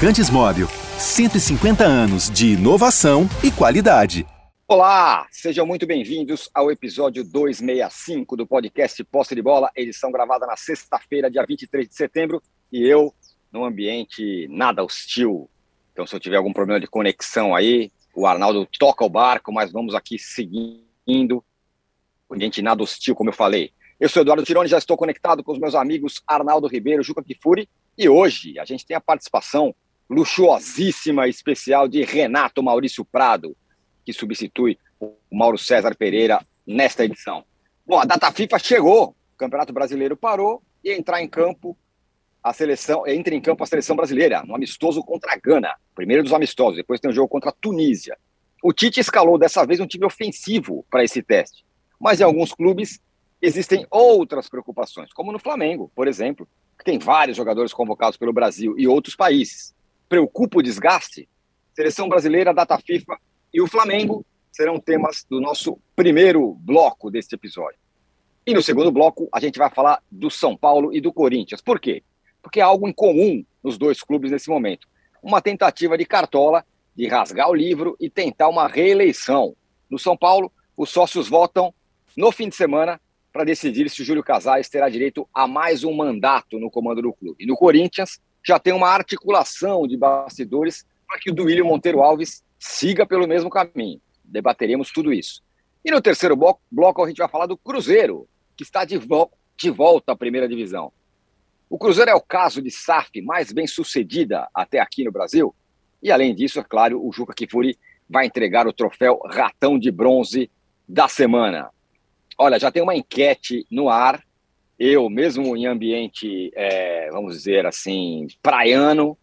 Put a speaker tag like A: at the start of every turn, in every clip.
A: Lubrificantes Móvel. 150 anos de inovação e qualidade.
B: Olá, sejam muito bem-vindos ao episódio 265 do podcast Posse de Bola, edição gravada na sexta-feira, dia 23 de setembro, e eu num ambiente nada hostil. Então, se eu tiver algum problema de conexão aí, o Arnaldo toca o barco, mas vamos aqui seguindo. Ambiente nada hostil, como eu falei. Eu sou Eduardo Tironi, já estou conectado com os meus amigos Arnaldo Ribeiro, Juca Kifuri, e hoje a gente tem a participação luxuosíssima especial de Renato Maurício Prado, que substitui o Mauro César Pereira nesta edição. Bom, a data FIFA chegou, o Campeonato Brasileiro parou e entrar em campo a seleção, entra em campo a seleção brasileira, no amistoso contra a Gana, primeiro dos amistosos, depois tem um jogo contra a Tunísia. O Tite escalou dessa vez um time ofensivo para esse teste, mas em alguns clubes existem outras preocupações, como no Flamengo, por exemplo, que tem vários jogadores convocados pelo Brasil e outros países. Preocupa o desgaste? Seleção brasileira, data FIFA e o Flamengo serão temas do nosso primeiro bloco deste episódio. E no segundo bloco, a gente vai falar do São Paulo e do Corinthians. Por quê? Porque há algo em comum nos dois clubes nesse momento. Uma tentativa de cartola de rasgar o livro e tentar uma reeleição. No São Paulo, os sócios votam no fim de semana para decidir se o Júlio Casares terá direito a mais um mandato no comando do clube. E no Corinthians, já tem uma articulação de bastidores para que o Duílio Monteiro Alves siga pelo mesmo caminho. Debateremos tudo isso. E no terceiro bloco, bloco a gente vai falar do Cruzeiro, que está de, vo de volta à primeira divisão. O Cruzeiro é o caso de SAF mais bem sucedida até aqui no Brasil. E além disso, é claro, o Juca Kifuri vai entregar o troféu Ratão de Bronze da semana. Olha, já tem uma enquete no ar. Eu, mesmo em ambiente, é, vamos dizer assim, praiano,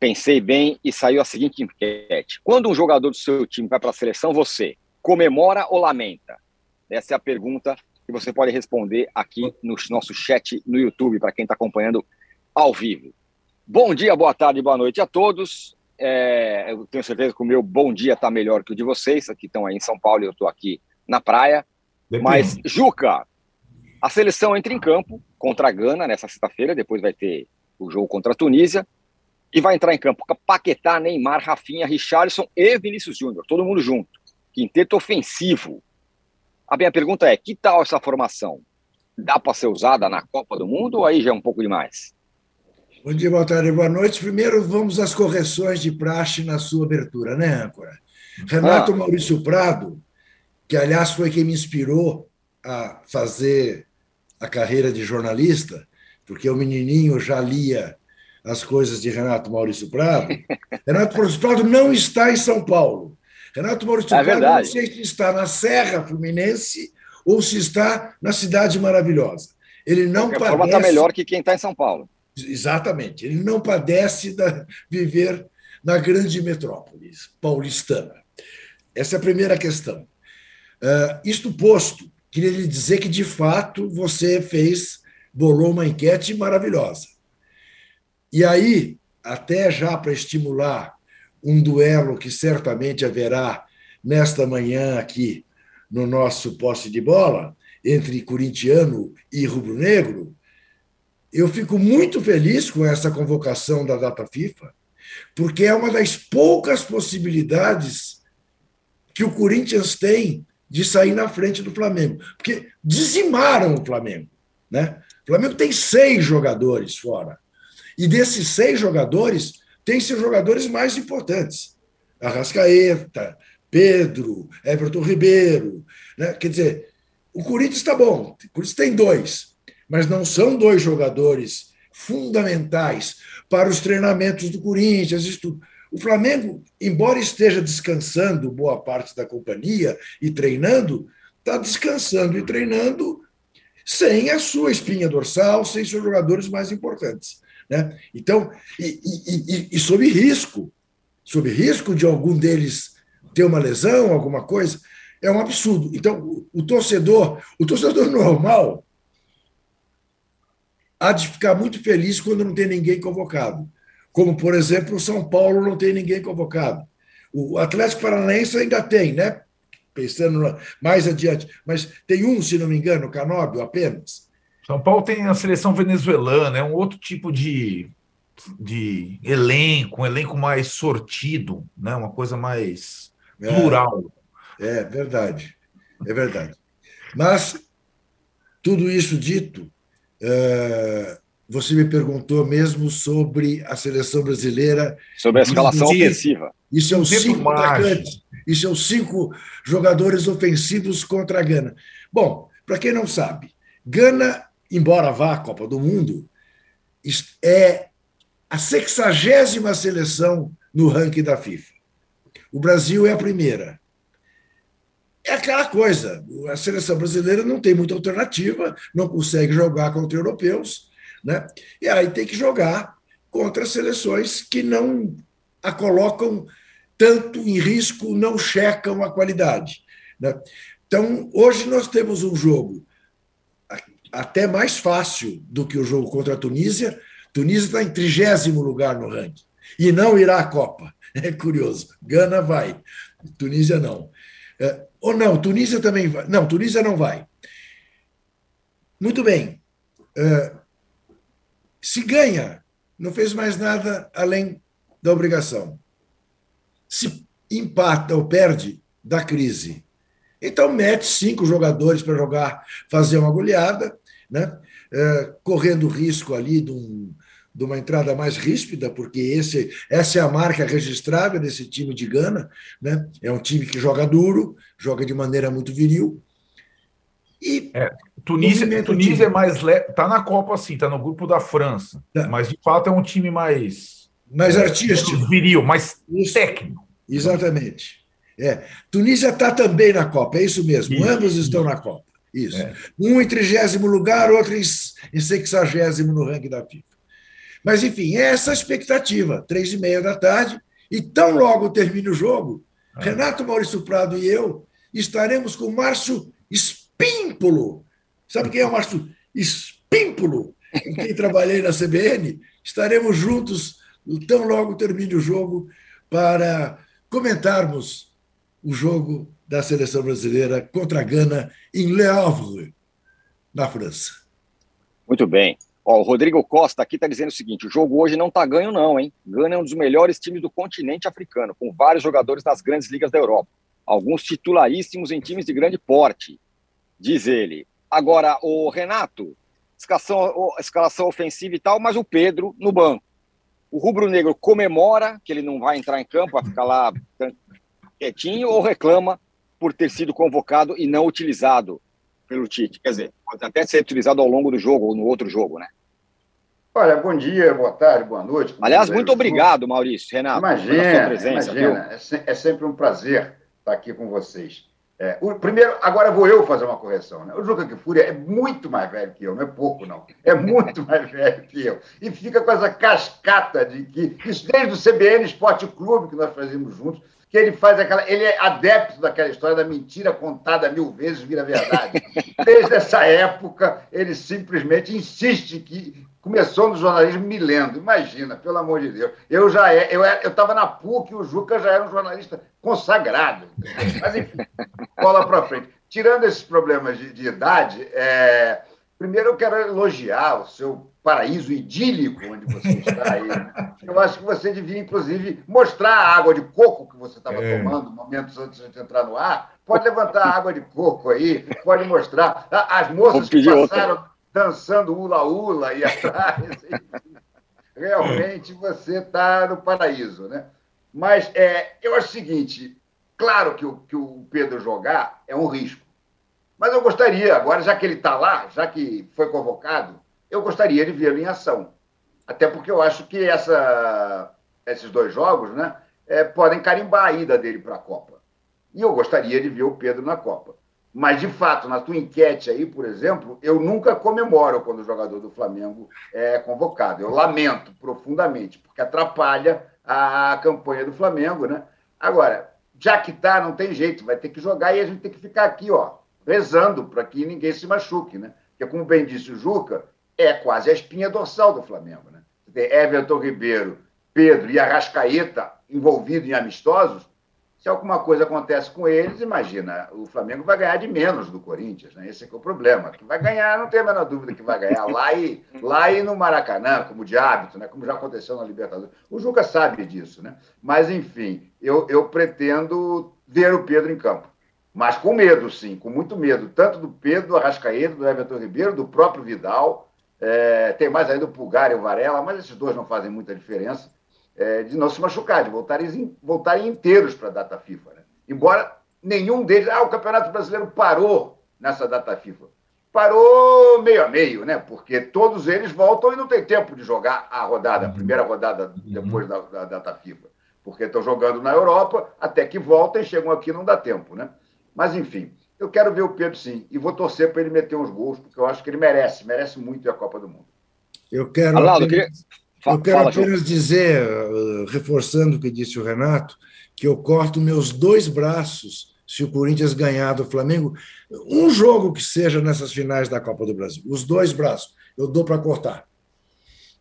B: pensei bem e saiu a seguinte enquete. Quando um jogador do seu time vai para a seleção, você comemora ou lamenta? Essa é a pergunta que você pode responder aqui no nosso chat no YouTube, para quem está acompanhando ao vivo. Bom dia, boa tarde, boa noite a todos. É, eu tenho certeza que o meu bom dia está melhor que o de vocês, que estão aí em São Paulo e eu estou aqui na praia. Depende. Mas, Juca, a seleção entra em campo contra a Gana nessa sexta-feira, depois vai ter o jogo contra a Tunísia, e vai entrar em campo Paquetá, Neymar, Rafinha, Richarlison e Vinícius Júnior, todo mundo junto. Quinteto ofensivo. A minha pergunta é: que tal essa formação? Dá para ser usada na Copa do Mundo ou aí já é um pouco demais?
C: Bom dia, boa tarde, boa noite. Primeiro, vamos às correções de praxe na sua abertura, né, âncora? Renato ah. Maurício Prado que aliás foi quem me inspirou a fazer a carreira de jornalista, porque o menininho já lia as coisas de Renato Maurício Prado. Renato Maurício Prado não está em São Paulo. Renato Maurício é Prado não sei se está na Serra Fluminense ou se está na Cidade Maravilhosa. Ele não
B: Qualquer padece. está melhor que quem está em São Paulo.
C: Exatamente. Ele não padece de viver na grande metrópole paulistana. Essa é a primeira questão. Uh, isto posto, queria lhe dizer que, de fato, você fez, bolou uma enquete maravilhosa. E aí, até já para estimular um duelo que certamente haverá nesta manhã aqui no nosso posse de bola, entre corintiano e rubro-negro, eu fico muito feliz com essa convocação da data FIFA, porque é uma das poucas possibilidades que o Corinthians tem de sair na frente do Flamengo, porque dizimaram o Flamengo. Né? O Flamengo tem seis jogadores fora. E desses seis jogadores, tem seus jogadores mais importantes. Arrascaeta, Pedro, Everton Ribeiro. Né? Quer dizer, o Corinthians está bom, o Corinthians tem dois, mas não são dois jogadores fundamentais para os treinamentos do Corinthians, isso tudo. O Flamengo, embora esteja descansando boa parte da companhia e treinando, está descansando e treinando sem a sua espinha dorsal, sem seus jogadores mais importantes. Né? Então, e, e, e, e sob risco, sob risco de algum deles ter uma lesão, alguma coisa, é um absurdo. Então, o, o torcedor, o torcedor normal, há de ficar muito feliz quando não tem ninguém convocado como, por exemplo, o São Paulo não tem ninguém convocado. O Atlético Paranaense ainda tem, né? Pensando mais adiante, mas tem um, se não me engano, Canóbio apenas.
D: São Paulo tem a seleção venezuelana, é um outro tipo de de elenco, um elenco mais sortido, né? uma coisa mais é, plural.
C: É verdade, é verdade. Mas, tudo isso dito, é, você me perguntou mesmo sobre a seleção brasileira.
B: Sobre a escalação ofensiva.
C: Isso é os cinco atacantes, isso é os cinco jogadores ofensivos contra a Gana. Bom, para quem não sabe, Gana, embora vá à Copa do Mundo, é a sexagésima seleção no ranking da FIFA. O Brasil é a primeira. É aquela coisa, a seleção brasileira não tem muita alternativa, não consegue jogar contra europeus, né? e aí tem que jogar contra seleções que não a colocam tanto em risco, não checam a qualidade. Né? Então, hoje nós temos um jogo até mais fácil do que o jogo contra a Tunísia. Tunísia está em trigésimo lugar no ranking e não irá à Copa. É curioso. Gana vai, Tunísia não. É, ou não, Tunísia também vai. Não, Tunísia não vai. Muito bem. É, se ganha, não fez mais nada além da obrigação. Se empata ou perde, da crise. Então, mete cinco jogadores para jogar, fazer uma goleada, né? É, correndo risco ali de, um, de, uma entrada mais ríspida, porque esse, essa é a marca registrada desse time de Gana. Né? É um time que joga duro, joga de maneira muito viril.
D: E é, Tunísia, Tunísia é mais leve, está na Copa, sim, está no grupo da França, tá. mas de fato é um time mais
C: mais é, artístico,
D: viril, mais Isso. técnico.
C: Exatamente. É. Tunísia está também na Copa, é isso mesmo. Isso. Ambos estão na Copa. Isso. É. Um em trigésimo lugar, outro em sexagésimo no ranking da FIFA. Mas, enfim, é essa a expectativa. Três e meia da tarde, e tão logo termine o jogo, ah. Renato Maurício Prado e eu estaremos com o Márcio Espímpolo. Sabe quem é o Márcio Espímpolo? Com quem trabalhei na CBN? Estaremos juntos, tão logo termine o jogo, para comentarmos o jogo da seleção brasileira contra a Gana em Le Havre, na França.
B: Muito bem. Ó, o Rodrigo Costa aqui está dizendo o seguinte: o jogo hoje não está ganho, não, hein? Gana é um dos melhores times do continente africano, com vários jogadores das grandes ligas da Europa. Alguns titularíssimos em times de grande porte, diz ele. Agora, o Renato, escalação, escalação ofensiva e tal, mas o Pedro no banco. O rubro-negro comemora que ele não vai entrar em campo, vai ficar lá quietinho, ou reclama por ter sido convocado e não utilizado pelo Tite. Quer dizer, pode até ser utilizado ao longo do jogo ou no outro jogo, né?
E: Olha, bom dia, boa tarde, boa noite.
B: Aliás, muito obrigado, Maurício, Renato,
E: imagina, pela sua presença. Imagina, é, é, sempre um prazer estar aqui com vocês. É, o, primeiro, agora vou eu fazer uma correção. Né? O Juca Kifuri é muito mais velho que eu, não é pouco, não. É muito mais velho que eu. E fica com essa cascata de que, isso desde o CBN Esporte Clube, que nós fazíamos juntos, que ele faz aquela. Ele é adepto daquela história da mentira contada mil vezes vira verdade. Desde essa época, ele simplesmente insiste que começou no jornalismo me lendo. Imagina, pelo amor de Deus. Eu já é, eu estava na PUC, o Juca já era um jornalista consagrado. Mas, enfim, bola para frente. Tirando esses problemas de, de idade, é, primeiro eu quero elogiar o seu paraíso idílico onde você está aí. Né? Eu acho que você devia, inclusive, mostrar a água de coco que você estava é. tomando momentos antes de entrar no ar. Pode levantar a água de coco aí, pode mostrar. As moças que passaram outra. Dançando ula-ula e atrás. Realmente você está no paraíso, né? Mas é, eu acho o seguinte: claro que o, que o Pedro jogar é um risco. Mas eu gostaria, agora, já que ele está lá, já que foi convocado, eu gostaria de vê-lo em ação. Até porque eu acho que essa, esses dois jogos né, é, podem carimbar a ida dele para a Copa. E eu gostaria de ver o Pedro na Copa. Mas, de fato, na tua enquete aí, por exemplo, eu nunca comemoro quando o jogador do Flamengo é convocado. Eu lamento profundamente, porque atrapalha a campanha do Flamengo, né? Agora, já que tá, não tem jeito, vai ter que jogar e a gente tem que ficar aqui, ó, rezando para que ninguém se machuque, né? Porque, como bem disse o Juca, é quase a espinha dorsal do Flamengo. Né? Você tem Everton Ribeiro, Pedro e Arrascaeta envolvidos em amistosos, Se alguma coisa acontece com eles, imagina, o Flamengo vai ganhar de menos do Corinthians, né? Esse é, é o problema. Que vai ganhar, não tem a menor dúvida que vai ganhar lá e, lá e no Maracanã, como de hábito, né? Como já aconteceu na Libertadores. O Juca sabe disso, né? Mas, enfim, eu, eu pretendo ver o Pedro em campo. Mas com medo, sim, com muito medo, tanto do Pedro, do Arrascaeta, do Everton Ribeiro, do próprio Vidal. É, tem mais ainda o Pulgar e o Varela, mas esses dois não fazem muita diferença é, de não se machucar, de voltarem, voltarem inteiros para a data FIFA. Né? Embora nenhum deles. Ah, o Campeonato Brasileiro parou nessa data FIFA. Parou meio a meio, né? Porque todos eles voltam e não tem tempo de jogar a rodada, a primeira rodada depois da, da data FIFA. Porque estão jogando na Europa, até que voltem, chegam aqui não dá tempo, né? Mas, enfim, eu quero ver o Pedro sim. E vou torcer para ele meter uns gols, porque eu acho que ele merece, merece muito a Copa do Mundo.
C: Eu quero. Arnaldo, apenas... Eu quero Fala, apenas dizer, uh, reforçando o que disse o Renato, que eu corto meus dois braços se o Corinthians ganhar do Flamengo, um jogo que seja nessas finais da Copa do Brasil, os dois braços, eu dou para cortar.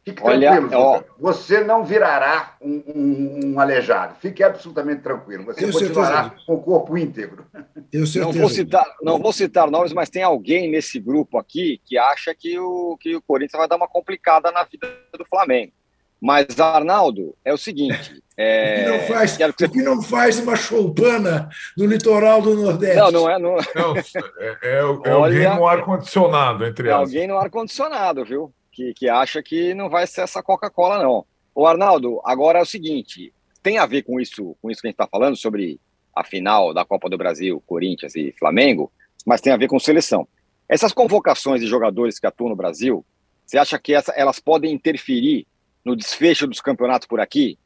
E: Fique Olha, tranquilo, ó, você não virará um, um, um, aleijado. Fique absolutamente tranquilo. Você continuará com o corpo íntegro.
B: Não vou, citar, não vou citar nomes, mas tem alguém nesse grupo aqui que acha que o, que o Corinthians vai dar uma complicada na vida do Flamengo. Mas, Arnaldo, é o seguinte. É...
C: O, que não faz, que você... o que não faz uma choupana no litoral do Nordeste?
B: Não, não é. Não,
D: não é, é, é Olha, alguém no ar-condicionado, entre elas.
B: Alguém no ar-condicionado, viu? Que, que acha que não vai ser essa Coca-Cola, não. O Arnaldo, agora é o seguinte: tem a ver com isso, com isso que a gente está falando sobre a final da Copa do Brasil, Corinthians e Flamengo, mas tem a ver com seleção. Essas convocações de jogadores que atuam no Brasil, você acha que essa, elas podem interferir no desfecho dos campeonatos por aqui?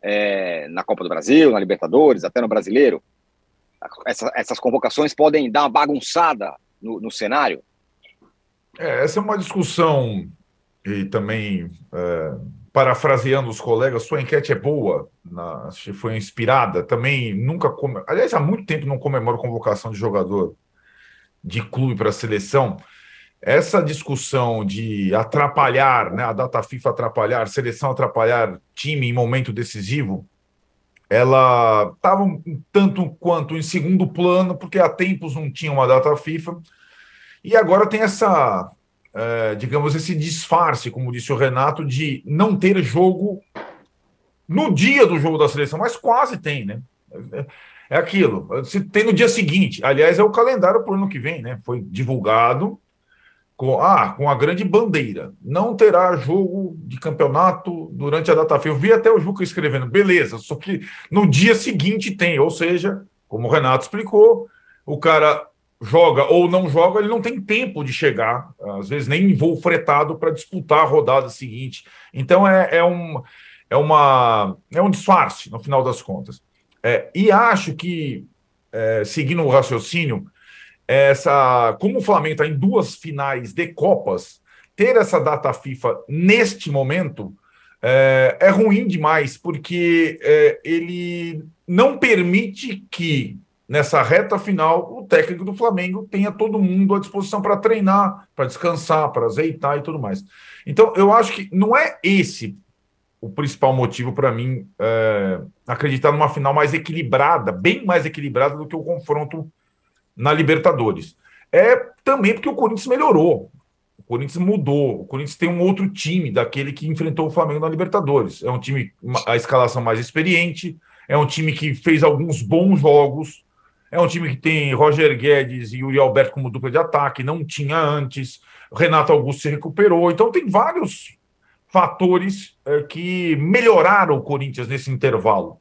B: É, na Copa do Brasil, na Libertadores, até no Brasileiro? Essa, essas convocações podem dar uma bagunçada no, no cenário?
D: É, essa é uma discussão e também, é, parafraseando os colegas, sua enquete é boa, na, foi inspirada, também nunca. Come... Aliás, há muito tempo não comemoro convocação de jogador de clube para a seleção. Essa discussão de atrapalhar, né, a data FIFA atrapalhar, seleção atrapalhar time em momento decisivo, ela estava um tanto quanto em segundo plano, porque há tempos não tinha uma data FIFA, e agora tem essa é, digamos, esse disfarce, como disse o Renato, de não ter jogo no dia do jogo da seleção, mas quase tem, né? É, é aquilo. Se tem no dia seguinte. Aliás, é o calendário para o ano que vem, né? Foi divulgado com, ah, com a grande bandeira. Não terá jogo de campeonato durante a data FIFA. Eu vi até o Juca escrevendo, beleza, só que no dia seguinte tem, ou seja, como o Renato explicou, o cara joga ou não joga, ele não tem tempo de chegar, às vezes nem em voo fretado para disputar a rodada seguinte. Então é, é, um, é, uma, é um disfarce, no final das contas. É, e acho que, é, seguindo o raciocínio, essa, como o Flamengo está em duas finais de Copas, ter essa data FIFA neste momento é, é ruim demais, porque é, ele não permite que nessa reta final, o técnico do Flamengo tenha todo mundo à disposição para treinar, para descansar, para azeitar e tudo mais. Então, eu acho que não é esse o principal motivo para mim é, acreditar numa final mais equilibrada, bem mais equilibrada do que o confronto na Libertadores. É também porque o Corinthians melhorou. O Corinthians mudou. O Corinthians tem um outro time daquele que enfrentou o Flamengo na Libertadores. É um time, a escalação mais experiente, é um time que fez alguns bons jogos, é um time que tem Roger Guedes e Yuri Alberto como dupla de ataque, não tinha antes. Renato Augusto se recuperou. Então, tem vários fatores é, que melhoraram o Corinthians nesse intervalo.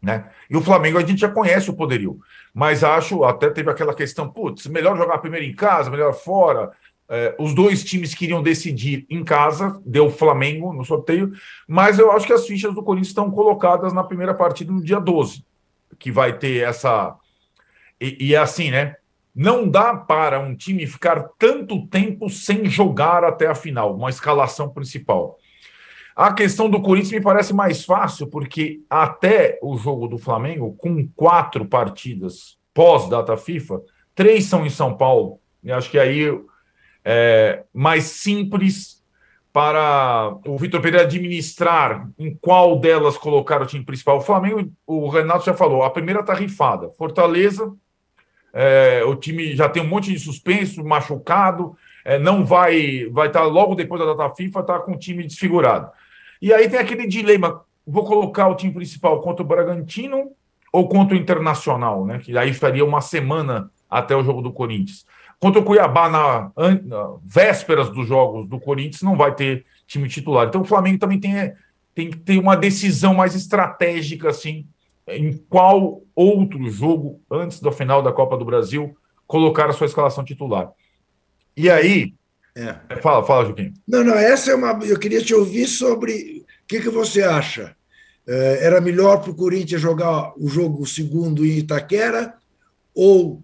D: Né? E o Flamengo a gente já conhece o poderio, mas acho, até teve aquela questão, putz, melhor jogar primeiro em casa, melhor fora. É, os dois times queriam decidir em casa, deu Flamengo no sorteio, mas eu acho que as fichas do Corinthians estão colocadas na primeira partida no dia 12, que vai ter essa e, e assim, né? Não dá para um time ficar tanto tempo sem jogar até a final, uma escalação principal. A questão do Corinthians me parece mais fácil, porque até o jogo do Flamengo, com quatro partidas pós-data FIFA, três são em São Paulo. E acho que aí é mais simples para o Vitor Pereira administrar em qual delas colocar o time principal. O Flamengo, o Renato já falou, a primeira está rifada. Fortaleza, é, o time já tem um monte de suspenso, machucado, é, não vai vai estar tá logo depois da data FIFA, está com o time desfigurado. E aí tem aquele dilema: vou colocar o time principal contra o Bragantino ou contra o Internacional, né? Que aí faria uma semana até o jogo do Corinthians. Contra o Cuiabá, na, na vésperas dos jogos do Corinthians, não vai ter time titular. Então o Flamengo também tem, tem que ter uma decisão mais estratégica, assim, em qual outro jogo, antes do final da Copa do Brasil, colocar a sua escalação titular. E aí. É. Fala, fala, Juquinho.
C: Não, não, essa é uma. Eu queria te ouvir sobre o que, que você acha. É, era melhor para o Corinthians jogar o jogo segundo em Itaquera ou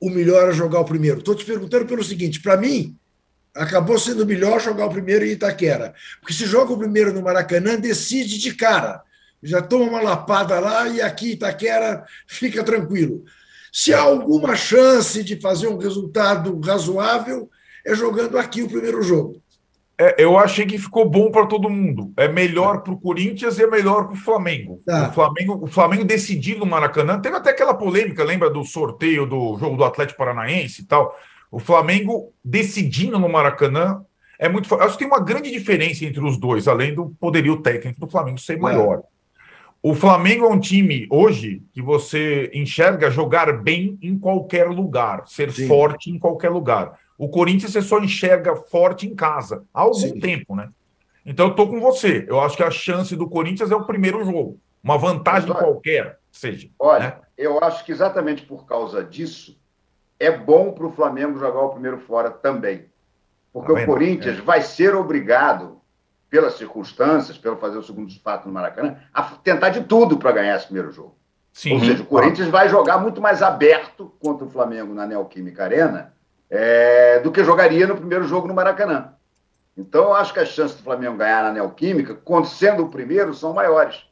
C: o melhor é jogar o primeiro? Estou te perguntando pelo seguinte: para mim, acabou sendo melhor jogar o primeiro em Itaquera. Porque se joga o primeiro no Maracanã, decide de cara. Já toma uma lapada lá e aqui Itaquera fica tranquilo. Se há alguma chance de fazer um resultado razoável, é jogando aqui o primeiro jogo.
D: É, eu achei que ficou bom para todo mundo. É melhor para o Corinthians e é melhor para o Flamengo. Tá. O Flamengo. O Flamengo decidiu no Maracanã. Teve até aquela polêmica, lembra do sorteio do jogo do Atlético Paranaense e tal. O Flamengo decidindo no Maracanã é muito. Acho que tem uma grande diferença entre os dois, além do poderio técnico do Flamengo ser maior. É. O Flamengo é um time hoje que você enxerga jogar bem em qualquer lugar, ser Sim. forte em qualquer lugar. O Corinthians você só enxerga forte em casa há algum Sim. tempo, né? Então eu tô com você. Eu acho que a chance do Corinthians é o primeiro jogo. Uma vantagem olha, qualquer, seja.
E: Olha, né? eu acho que exatamente por causa disso é bom para o Flamengo jogar o primeiro fora também. Porque tá o Corinthians é. vai ser obrigado, pelas circunstâncias, pelo fazer o segundo espaço no Maracanã, a tentar de tudo para ganhar esse primeiro jogo. Sim. Ou seja, o Corinthians vai jogar muito mais aberto contra o Flamengo na Neoquímica Arena é, do que jogaria no primeiro jogo no Maracanã. Então, eu acho que as chances do Flamengo ganhar na Neoquímica, sendo o primeiro, são maiores.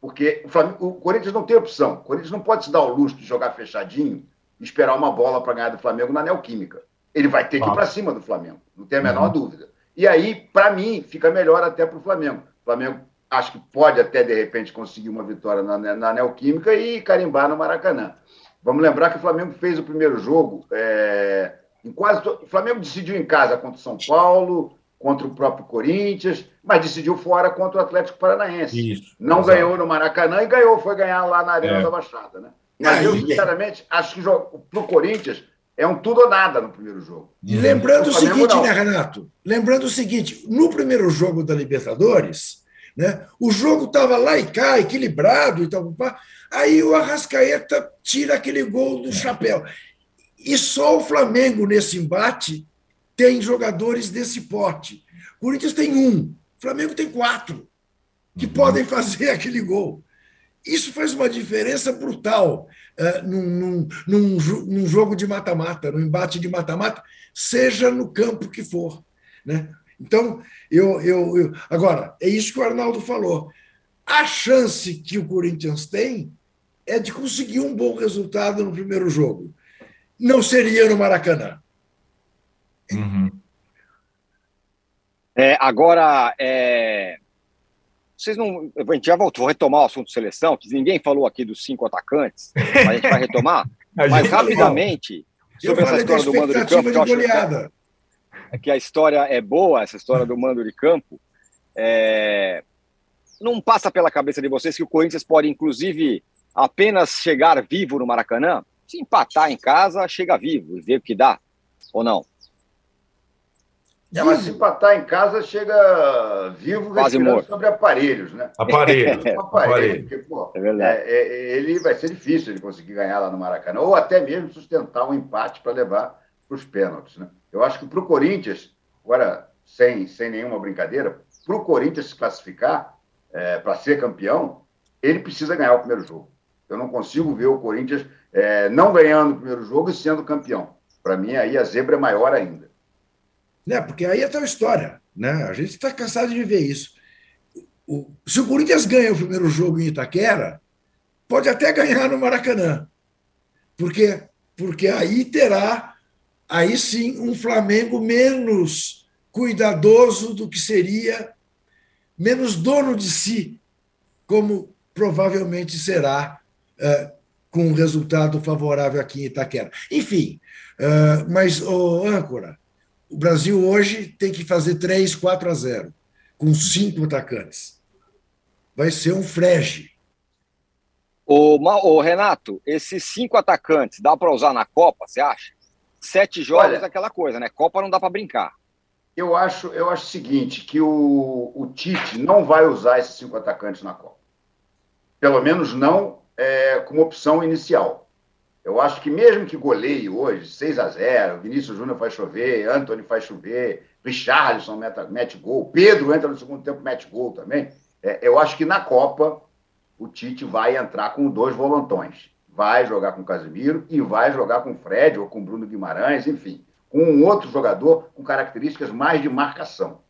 E: Porque o, Flamengo, o Corinthians não tem opção. O Corinthians não pode se dar o luxo de jogar fechadinho e esperar uma bola para ganhar do Flamengo na Neoquímica. Ele vai ter que ir para cima do Flamengo, não tem a menor uhum. dúvida. E aí, para mim, fica melhor até para o Flamengo. O Flamengo acho que pode até, de repente, conseguir uma vitória na, na Neoquímica e carimbar no Maracanã. Vamos lembrar que o Flamengo fez o primeiro jogo é, em quase to... O Flamengo decidiu em casa contra o São Paulo, contra o próprio Corinthians, mas decidiu fora contra o Atlético Paranaense. Isso, Não ganhou no Maracanã e ganhou, foi ganhar lá na Arena é. da Baixada, né? Mas eu, sinceramente, acho que para o Corinthians é um tudo ou nada no primeiro jogo.
C: E lembrando o seguinte, não. né, Renato? Lembrando o seguinte: no primeiro jogo da Libertadores, né, o jogo estava lá e cá, equilibrado e tal. Aí o Arrascaeta tira aquele gol do chapéu. E só o Flamengo, nesse embate, tem jogadores desse porte. O Corinthians tem um, o Flamengo tem quatro que uhum. podem fazer aquele gol. Isso faz uma diferença brutal uh, num, num, num, num, jogo de mata-mata, num embate de mata-mata, seja no campo que for. Né? Então, eu, eu, eu, Agora, é isso que o Arnaldo falou. A chance que o Corinthians tem é de conseguir um bom resultado no primeiro jogo não seria no Maracanã.
B: Uhum. É, agora, é... vocês não. A gente já voltou, vou retomar o assunto seleção, que ninguém falou aqui dos cinco atacantes, mas a gente vai retomar. mas rapidamente, sobre essa história do mando de campo, de que eu acho que, que a história é boa, essa história do mando de campo. É... Não passa pela cabeça de vocês que o Corinthians pode, inclusive, apenas chegar vivo no Maracanã? Se empatar em casa, chega vivo e vê o que dá, ou não?
E: É, mas se empatar em casa, chega vivo
B: Quase morto.
E: sobre aparelhos, né?
D: Aparelho.
E: É, aparelho. Porque, pô, é verdade. É, é, ele vai ser difícil ele conseguir ganhar lá no Maracanã, ou até mesmo sustentar um empate para levar para os pênaltis. Né? Eu acho que para o Corinthians, agora, sem, sem nenhuma brincadeira, para o Corinthians se classificar é, para ser campeão, ele precisa ganhar o primeiro jogo. Eu não consigo ver o Corinthians é, não ganhando o primeiro jogo e sendo campeão. Para mim, aí a zebra é maior ainda.
C: Né, porque aí é tal história. Né? A gente está cansado de ver isso. O, se o Corinthians ganha o primeiro jogo em Itaquera, pode até ganhar no Maracanã. Porque, porque aí terá, aí sim, um Flamengo menos cuidadoso do que seria, menos dono de si, como provavelmente será uh, com um resultado favorável aqui em Itaquera. Enfim, uh, mas, oh, âncora, o Brasil hoje tem que fazer 3, 4 a 0, com cinco atacantes. Vai ser um frege.
B: Ô, ô Renato, esses cinco atacantes dá para usar na Copa, você acha? Sete jogos Olha, é aquela coisa, né? Copa não dá para brincar.
E: Eu acho, eu acho o seguinte, que o, o Tite não vai usar esses cinco atacantes na Copa. Pelo menos não é, como opção inicial. Eu acho que mesmo que goleie hoje, 6 a 0 Vinícius Júnior faz chover, Anthony faz chover, Richarlison mete, mete gol, Pedro entra no segundo tempo mete gol também. É, eu acho que na Copa o Tite vai entrar com dois volantões. Vai jogar com o Casemiro e vai jogar com o Fred ou com o Bruno Guimarães, enfim, com um outro jogador com características mais de marcação.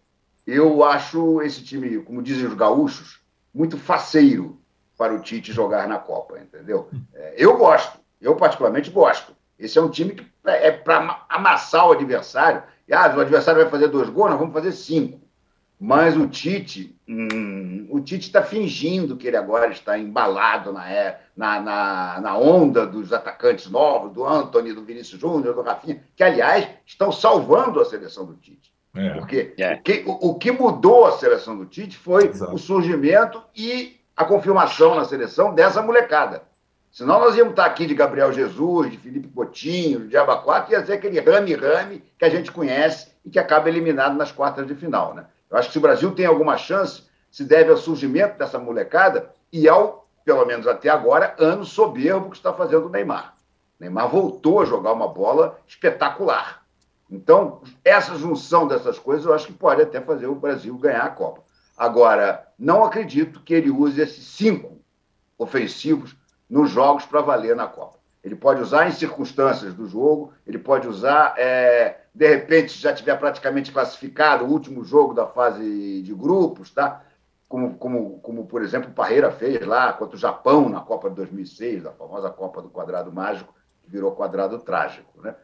E: Eu acho esse time, como dizem os gaúchos, muito faceiro para o Tite jogar na Copa, entendeu? É, eu gosto, eu particularmente gosto. Esse é um time que é, é para amassar o adversário. E, ah, o adversário vai fazer dois gols, nós vamos fazer cinco. Mas o Tite, hum, o Tite está fingindo que ele agora está embalado na, é, na, na, na, onda dos atacantes novos, do Anthony, do Vinícius Júnior, do Rafinha, que, aliás, estão salvando a seleção do Tite. É. Porque é. O, que, o, o, que mudou a seleção do Tite foi Exato. o surgimento e a confirmação na seleção dessa molecada. Senão nós íamos estar aqui de Gabriel Jesus, de Felipe Coutinho, de Diaba que ia ser aquele rame-rame que a gente conhece e que acaba eliminado nas quartas de final. Né? Eu acho que se o Brasil tem alguma chance, se deve ao surgimento dessa molecada e ao, pelo menos até agora, ano soberbo que está fazendo o Neymar. O Neymar voltou a jogar uma bola espetacular. Então, essa junção dessas coisas eu acho que pode até fazer o Brasil ganhar a Copa. Agora, não acredito que ele use esses cinco ofensivos nos jogos para valer na Copa. Ele pode usar em circunstâncias do jogo, ele pode usar, é, de repente, se já tiver praticamente classificado o último jogo da fase de grupos, tá? Como, como, como, por exemplo, o Parreira fez lá contra o Japão na Copa de 2006, a famosa Copa do Quadrado Mágico, que virou quadrado trágico. Né?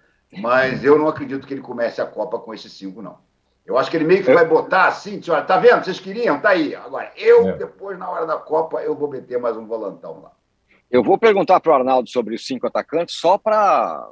E: Mas eu não acredito que ele comece a Copa com esses cinco, não. Eu acho que ele meio que vai botar assim, olha, tá vendo? Vocês queriam? Tá aí. Agora, eu, é. depois, na hora da Copa, eu vou meter mais um volantão lá.
B: Eu vou perguntar para o Arnaldo sobre os cinco atacantes só para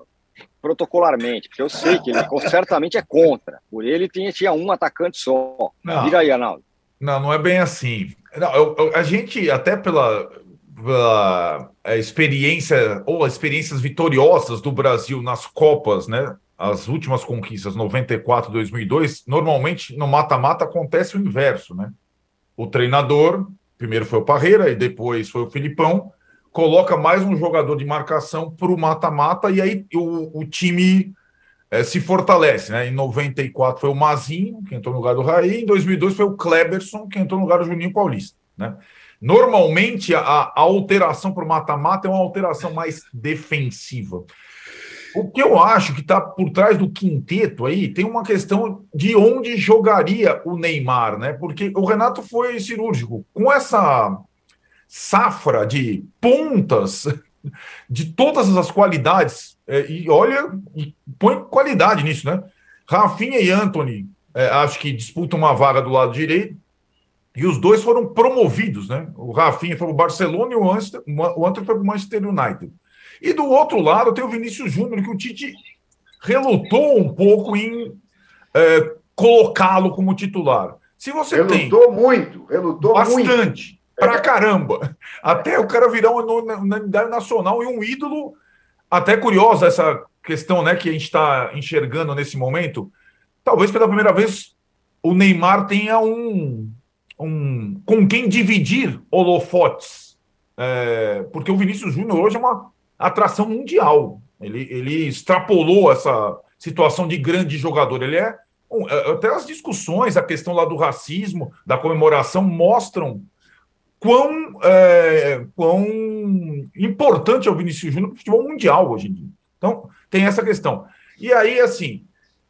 B: protocolarmente, porque eu sei que ele certamente é contra. Por ele tinha, tinha um atacante só. Não, Diga aí, Arnaldo.
D: Não, não é bem assim. Não, eu, eu, a gente, até pela, pela é, experiência, ou experiências vitoriosas do Brasil nas Copas, né? as últimas conquistas, 94, 2002, normalmente no mata-mata acontece o inverso, né? O treinador, primeiro foi o Parreira e depois foi o Filipão, coloca mais um jogador de marcação para o mata-mata e aí o, o time é, se fortalece, né? Em 94 foi o Mazinho, que entrou no lugar do Raí, em 2002 foi o Kleberson, que entrou no lugar do Juninho Paulista, né? Normalmente a, a alteração para o mata-mata é uma alteração mais defensiva. O que eu acho que está por trás do quinteto aí tem uma questão de onde jogaria o Neymar, né? Porque o Renato foi cirúrgico. Com essa safra de pontas de todas as qualidades, é, e olha, e põe qualidade nisso, né? Rafinha e Anthony, é, acho que disputam uma vaga do lado direito, e os dois foram promovidos, né? O Rafinha foi para o Barcelona e o Anthony foi para o Manchester United. E do outro lado tem o Vinícius Júnior, que o Tite relutou um pouco em é, colocá-lo como titular. Se você
E: relutou tem muito, relutou
D: bastante, muito. Pra caramba. Até o cara virar uma unanimidade nacional e um ídolo. Até curiosa essa questão, né, que a gente está enxergando nesse momento. Talvez pela primeira vez o Neymar tenha um, um com quem dividir holofotes. É, porque o Vinícius Júnior hoje é uma atração mundial. Ele, ele extrapolou essa situação de grande jogador. Ele é. é até as discussões, a questão lá do racismo, da comemoração, mostram quão, é, quão importante é o Vinícius Júnior para o futebol mundial hoje em dia. Então, tem essa questão. E aí, assim,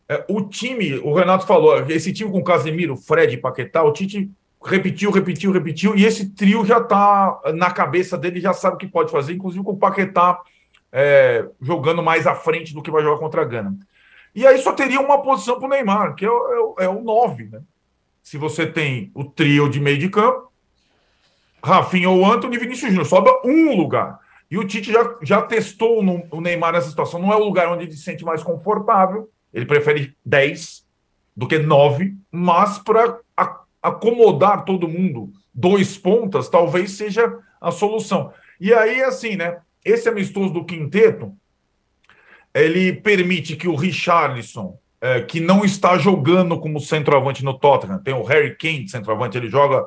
D: é, o time, o Renato falou, esse time com Casemiro, Fred e Paquetá, o Tite repetiu, repetiu, repetiu, e esse trio já está na cabeça dele, já sabe o que pode fazer, inclusive com o Paquetá é, jogando mais à frente do que vai jogar contra a Gana. E aí só teria uma posição para o Neymar, que é o, é, é o 9, né? Se você tem o trio de meio de campo, Rafinha ou Antônio e Vinícius Júnior, sobra um lugar. E o Tite já, já testou no, o Neymar nessa situação. Não é o lugar onde ele se sente mais confortável. Ele prefere 10 do que 9, mas para acomodar todo mundo, dois pontas, talvez seja a solução. E aí, assim, né? Esse amistoso do quinteto, ele permite que o Richarlison, é, que não está jogando como centroavante no Tottenham, tem o Harry Kane, centroavante, ele joga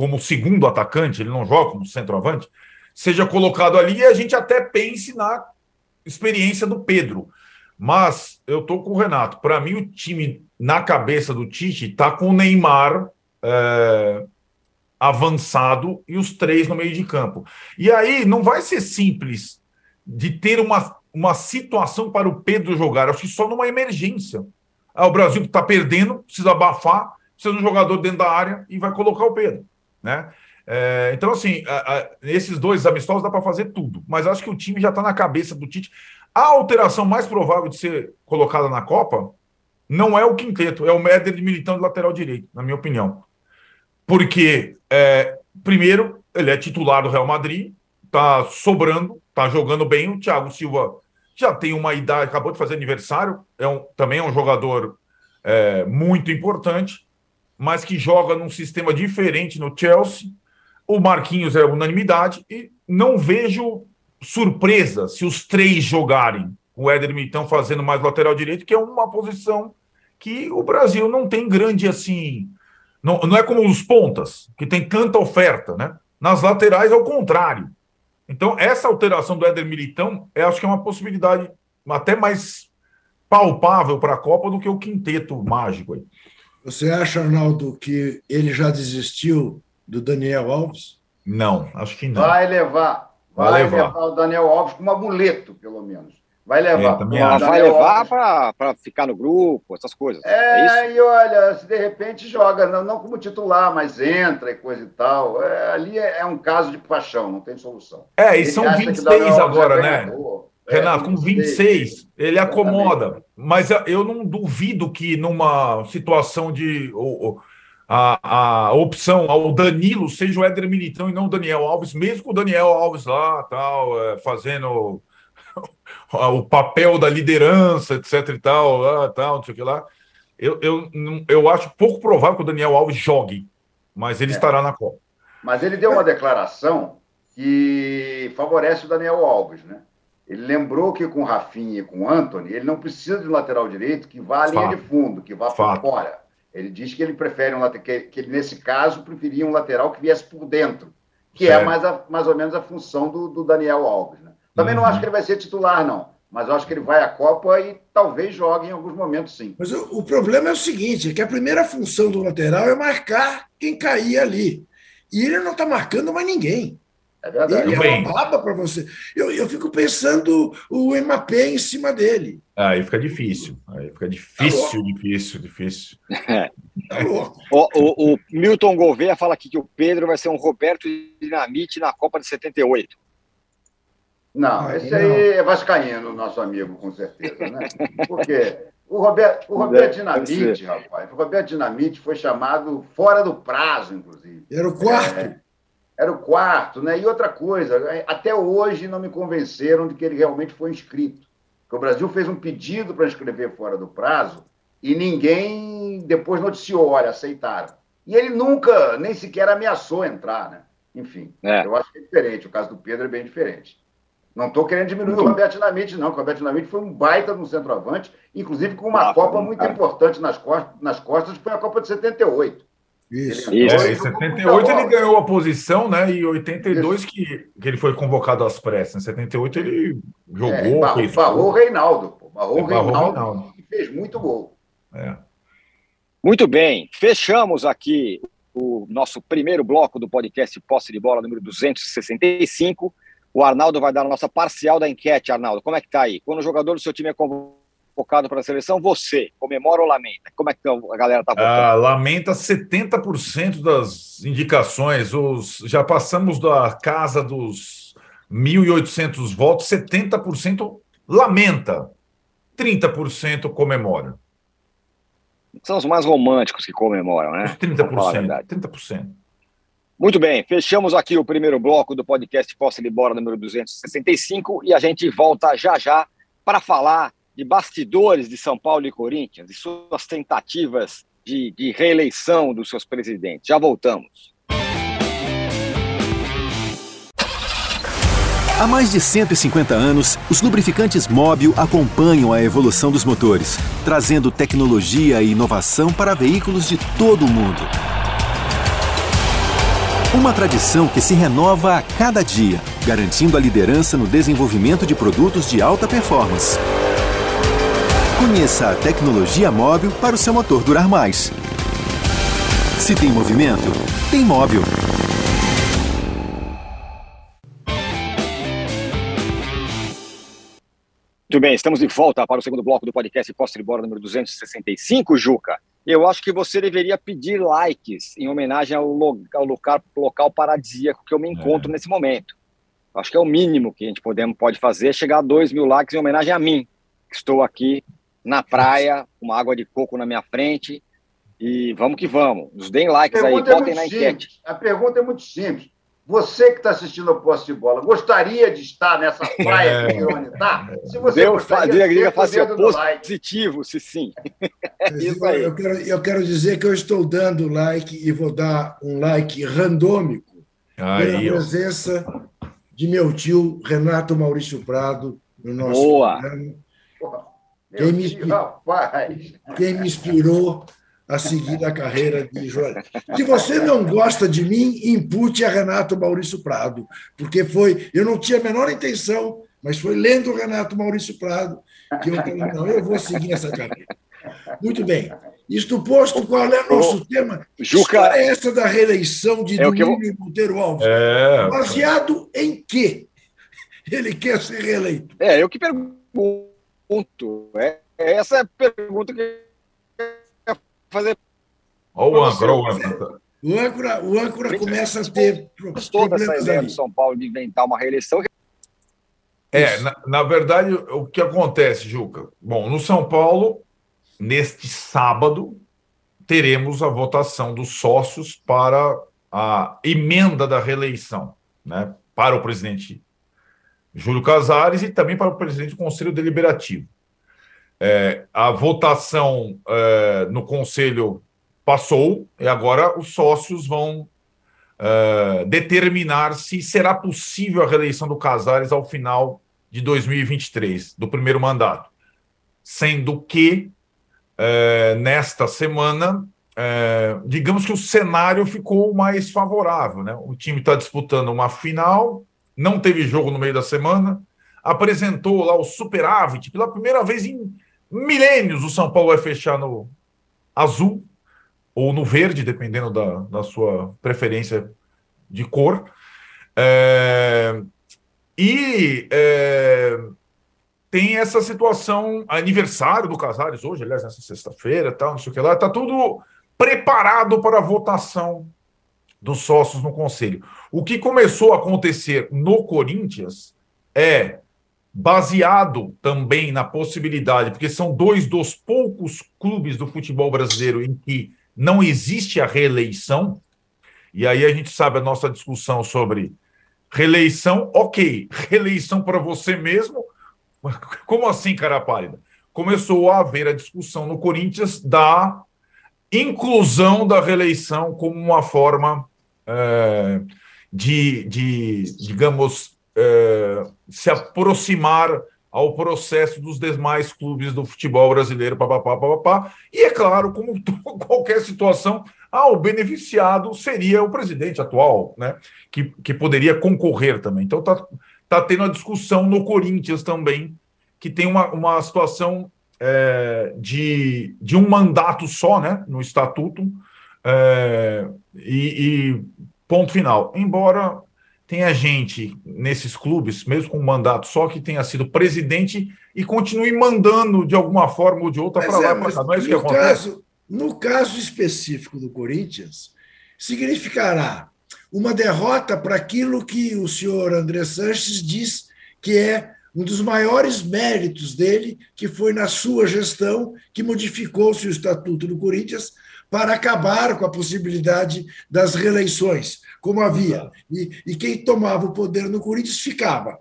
D: como segundo atacante, ele não joga como centroavante, seja colocado ali e a gente até pense na experiência do Pedro. Mas eu tô com o Renato. Para mim, o time na cabeça do Tite está com o Neymar é, avançado e os três no meio de campo. E aí não vai ser simples de ter uma, uma situação para o Pedro jogar. Acho que só numa emergência. Ah, o Brasil está perdendo, precisa abafar, precisa de um jogador dentro da área e vai colocar o Pedro. Né? É, então, assim, a, a, esses dois amistosos dá para fazer tudo, mas acho que o time já está na cabeça do Tite. A alteração mais provável de ser colocada na Copa não é o quinteto, é o Méder de militão de lateral direito, na minha opinião. Porque, é, primeiro, ele é titular do Real Madrid, tá sobrando, tá jogando bem. O Thiago Silva já tem uma idade, acabou de fazer aniversário, é um, também é um jogador é, muito importante, mas que joga num sistema diferente no Chelsea. O Marquinhos é unanimidade e não vejo surpresa se os três jogarem. O Éder Militão fazendo mais lateral direito, que é uma posição que o Brasil não tem grande assim. Não, não é como os pontas, que tem tanta oferta, né? Nas laterais é o contrário. Então, essa alteração do Éder Militão, eu acho que é uma possibilidade até mais palpável para a Copa do que o quinteto mágico aí.
C: Você acha, Arnaldo, que ele já desistiu do Daniel Alves?
D: Não, acho que não.
E: Vai levar. Vai, vai levar. levar o Daniel Alves como amuleto, pelo menos. Vai levar.
B: É, vai levar para ficar no grupo, essas coisas.
E: É, é e olha, se de repente joga, não, não, como titular, mas entra e coisa e tal. É, ali é, é, um caso de paixão, não tem solução.
D: É, e Ele são 26 agora, é né? É, Renato, com 26, ele acomoda. Mas eu não duvido que numa situação de. a, a opção ao Danilo seja o Éder Militão e não o Daniel Alves, mesmo com o Daniel Alves lá, tal, é, fazendo o papel da liderança, etc e tal, ah, tal, não sei o que lá. Eu, eu, eu acho pouco provável que o Daniel Alves jogue, mas ele é. estará na Copa.
E: Mas ele deu uma declaração que favorece o Daniel Alves, né? Ele lembrou que com o Rafinha e com o Anthony, ele não precisa de um lateral direito que vá à linha de fundo, que vá para fora. Ele diz que ele prefere um lateral, que, que ele, nesse caso, preferia um lateral que viesse por dentro, que é certo. é mais, a, mais ou menos a função do, do Daniel Alves. Né? Também uhum. não acho que ele vai ser titular, não. Mas eu acho que ele vai à Copa e talvez jogue em alguns momentos, sim.
C: Mas o, o problema é o seguinte: é que a primeira função do lateral é marcar quem cair ali. E ele não está marcando mais ninguém. É verdade. Ele é uma baba para você. Eu, eu fico pensando o MAP em cima dele.
D: Aí fica difícil. Aí fica difícil, tá difícil, difícil.
B: Tá o, o, o, Milton Gouveia fala aqui que o Pedro vai ser um Roberto Dinamite na Copa de 78.
E: Não, ah, esse aí é Vascaíno, nosso amigo, com certeza, né? Porque o Roberto, o Roberto Dinamite, rapaz, o Roberto Dinamite foi chamado fora do prazo, inclusive.
C: Era o quarto. É,
E: era o quarto, né? E outra coisa, até hoje não me convenceram de que ele realmente foi inscrito. Porque o Brasil fez um pedido para inscrever fora do prazo e ninguém depois noticiou, olha, aceitaram. E ele nunca, nem sequer ameaçou entrar, né? Enfim, é. eu acho que é diferente. O caso do Pedro é bem diferente. Não estou querendo diminuir o Roberto Dinamite, não, o Roberto Dinamite foi um baita no centroavante, inclusive com uma Copa muito importante nas costas, nas costas, que foi a Copa de 78.
D: Isso. Ele é, em 78 ele ganhou a posição, né? E 82 que, que ele foi convocado às pressas. Em 78 ele jogou. É,
E: barrou, barrou o Reinaldo, pô. Barrou é, o Reinaldo, Reinaldo, e fez muito gol.
B: É. Muito bem, fechamos aqui o nosso primeiro bloco do podcast Posse de Bola número 265. O Arnaldo vai dar a nossa parcial da enquete, Arnaldo. Como é que tá aí? Quando o jogador do seu time é convocado para a seleção, você comemora ou lamenta? Como é que a galera tá votando?
D: Ah, lamenta 70% das indicações. Os, já passamos da casa dos 1.800 votos, 70% lamenta. 30% comemora.
B: São os mais românticos que comemoram, né?
D: Os 30%. 30%.
B: Muito bem, fechamos aqui o primeiro bloco do podcast Posse de Bola número 265 e a gente volta já já para falar de bastidores de São Paulo e Corinthians e suas tentativas de, de reeleição dos seus presidentes. Já voltamos.
A: Há mais de 150 anos, os lubrificantes Móbil acompanham a evolução dos motores, trazendo tecnologia e inovação para veículos de todo o mundo. Uma tradição que se renova a cada dia, garantindo a liderança no desenvolvimento de produtos de alta performance. Conheça a tecnologia móvel para o seu motor durar mais. Se tem movimento, tem móvel.
B: Muito bem, estamos de volta para o segundo bloco do podcast Posse de Bola número 265, Juca. Eu acho que você deveria pedir likes em homenagem ao, ao local, local paradisíaco que eu me encontro é. nesse momento. Acho que é o mínimo que a gente podemos, pode fazer, chegar a 2 mil likes em homenagem a mim, que estou aqui na praia, com uma água de coco na minha frente. E vamos que vamos. Nos deem likes aí, botem é na enquete.
E: Simples. A pergunta é muito simples. Você que está assistindo o posse de bola, gostaria de estar nessa praia é. que o está?
B: Se você Deu, gostaria, diga, faça positivo, se sim.
C: É isso aí. Eu quero, eu quero dizer que eu estou dando like e vou dar um like randômico aí, pela presença de meu tio Renato Maurício Prado no nosso
B: Boa. programa.
C: Quem me, quem me inspirou a seguir a carreira de jornalista. Se você não gosta de mim, impute a Renato Maurício Prado, porque foi, eu não tinha a menor intenção, mas foi lendo o Renato Maurício Prado que eu falei, não, eu vou seguir essa carreira. Muito bem. Isto posto, qual é o nosso tema?
B: Juca,
C: é essa da reeleição de é Domingos eu... Monteiro Alves. É... Baseado em quê? Ele quer ser reeleito.
B: É, eu que pergunto. É, essa é a pergunta que fazer.
D: Olha o âncora, o âncora.
C: O âncora, o âncora começa a ter
B: toda essa ideia do São Paulo de inventar uma reeleição.
D: É, na, na, verdade, o que acontece, Juca? Bom, no São Paulo, neste sábado, teremos a votação dos sócios para a emenda da reeleição, né? Para o presidente Júlio Casares e também para o presidente do Conselho Deliberativo. É, a votação é, no Conselho passou e agora os sócios vão é, determinar se será possível a reeleição do Casares ao final de 2023, do primeiro mandato. Sendo que, é, nesta semana, é, digamos que o cenário ficou mais favorável. Né? O time está disputando uma final, não teve jogo no meio da semana, apresentou lá o superávit pela primeira vez em milênios o São Paulo vai fechar no azul ou no verde, dependendo da, da sua preferência de cor. É, e é, tem essa situação, aniversário do Casares hoje, aliás, nessa sexta-feira, tal, não sei o que lá, está tudo preparado para a votação dos sócios no conselho. O que começou a acontecer no Corinthians é baseado também na possibilidade, porque são dois dos poucos clubes do futebol brasileiro em que não existe a reeleição, e aí a gente sabe a nossa discussão sobre reeleição, ok, reeleição para você mesmo, como assim, cara pálida? Começou a haver a discussão no Corinthians da inclusão da reeleição como uma forma é, de, de, digamos, é, se aproximar ao processo dos demais clubes do futebol brasileiro, papapá, papapá. E é claro, como qualquer situação, ah, o beneficiado seria o presidente atual, né? Que, que poderia concorrer também. Então tá, tá tendo a discussão no Corinthians também, que tem uma, uma situação é, de, de um mandato só, né? No estatuto. É, e, e ponto final. Embora tenha gente nesses clubes, mesmo com um mandato só, que tenha sido presidente e continue mandando de alguma forma ou de outra para lá é, para cá. Não é isso que acontece?
C: Caso, no caso específico do Corinthians, significará uma derrota para aquilo que o senhor André Sanches diz que é um dos maiores méritos dele, que foi na sua gestão que modificou-se o estatuto do Corinthians para acabar com a possibilidade das reeleições, como havia. E, e quem tomava o poder no Corinthians ficava.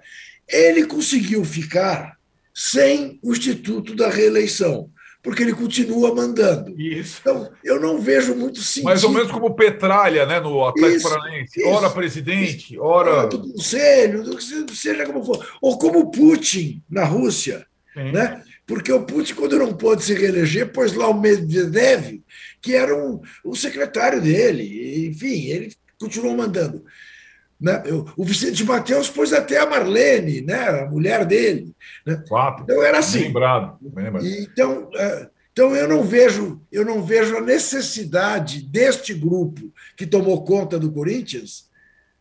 C: Ele conseguiu ficar sem o Instituto da Reeleição porque ele continua mandando.
D: Isso.
C: Então, eu não vejo muito sentido.
D: Mais ou menos como Petralha, né, no Atlético Paranaense. Ora presidente, isso. ora.
C: Do conselho, seja como for. Ou como Putin na Rússia. Sim. Né? Porque o Putin, quando não pôde se reeleger, pôs lá o Medvedev, que era um, um secretário dele. Enfim, ele continuou mandando. Né? O Vicente Mateus pôs até a Marlene, né? a mulher dele. Né?
D: Quatro.
C: Então era assim.
D: Bem lembrado. Bem lembrado.
C: Então, é, então eu não vejo eu não vejo a necessidade deste grupo que tomou conta do Corinthians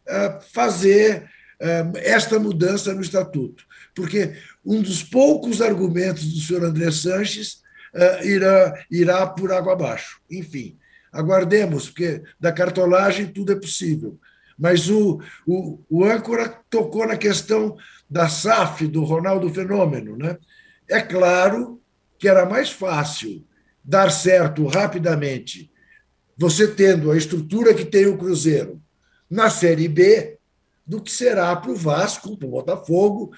C: é, fazer é, esta mudança no estatuto, porque um dos poucos argumentos do senhor André Sanches irá irá por água abaixo. Enfim, aguardemos, porque da cartolagem tudo é possível. Mas o, o, o âncora tocou na questão da SAF, do Ronaldo Fenômeno. Né? É claro que era mais fácil dar certo rapidamente, você tendo a estrutura que tem o Cruzeiro na Série B, do que será para o Vasco, para o Botafogo,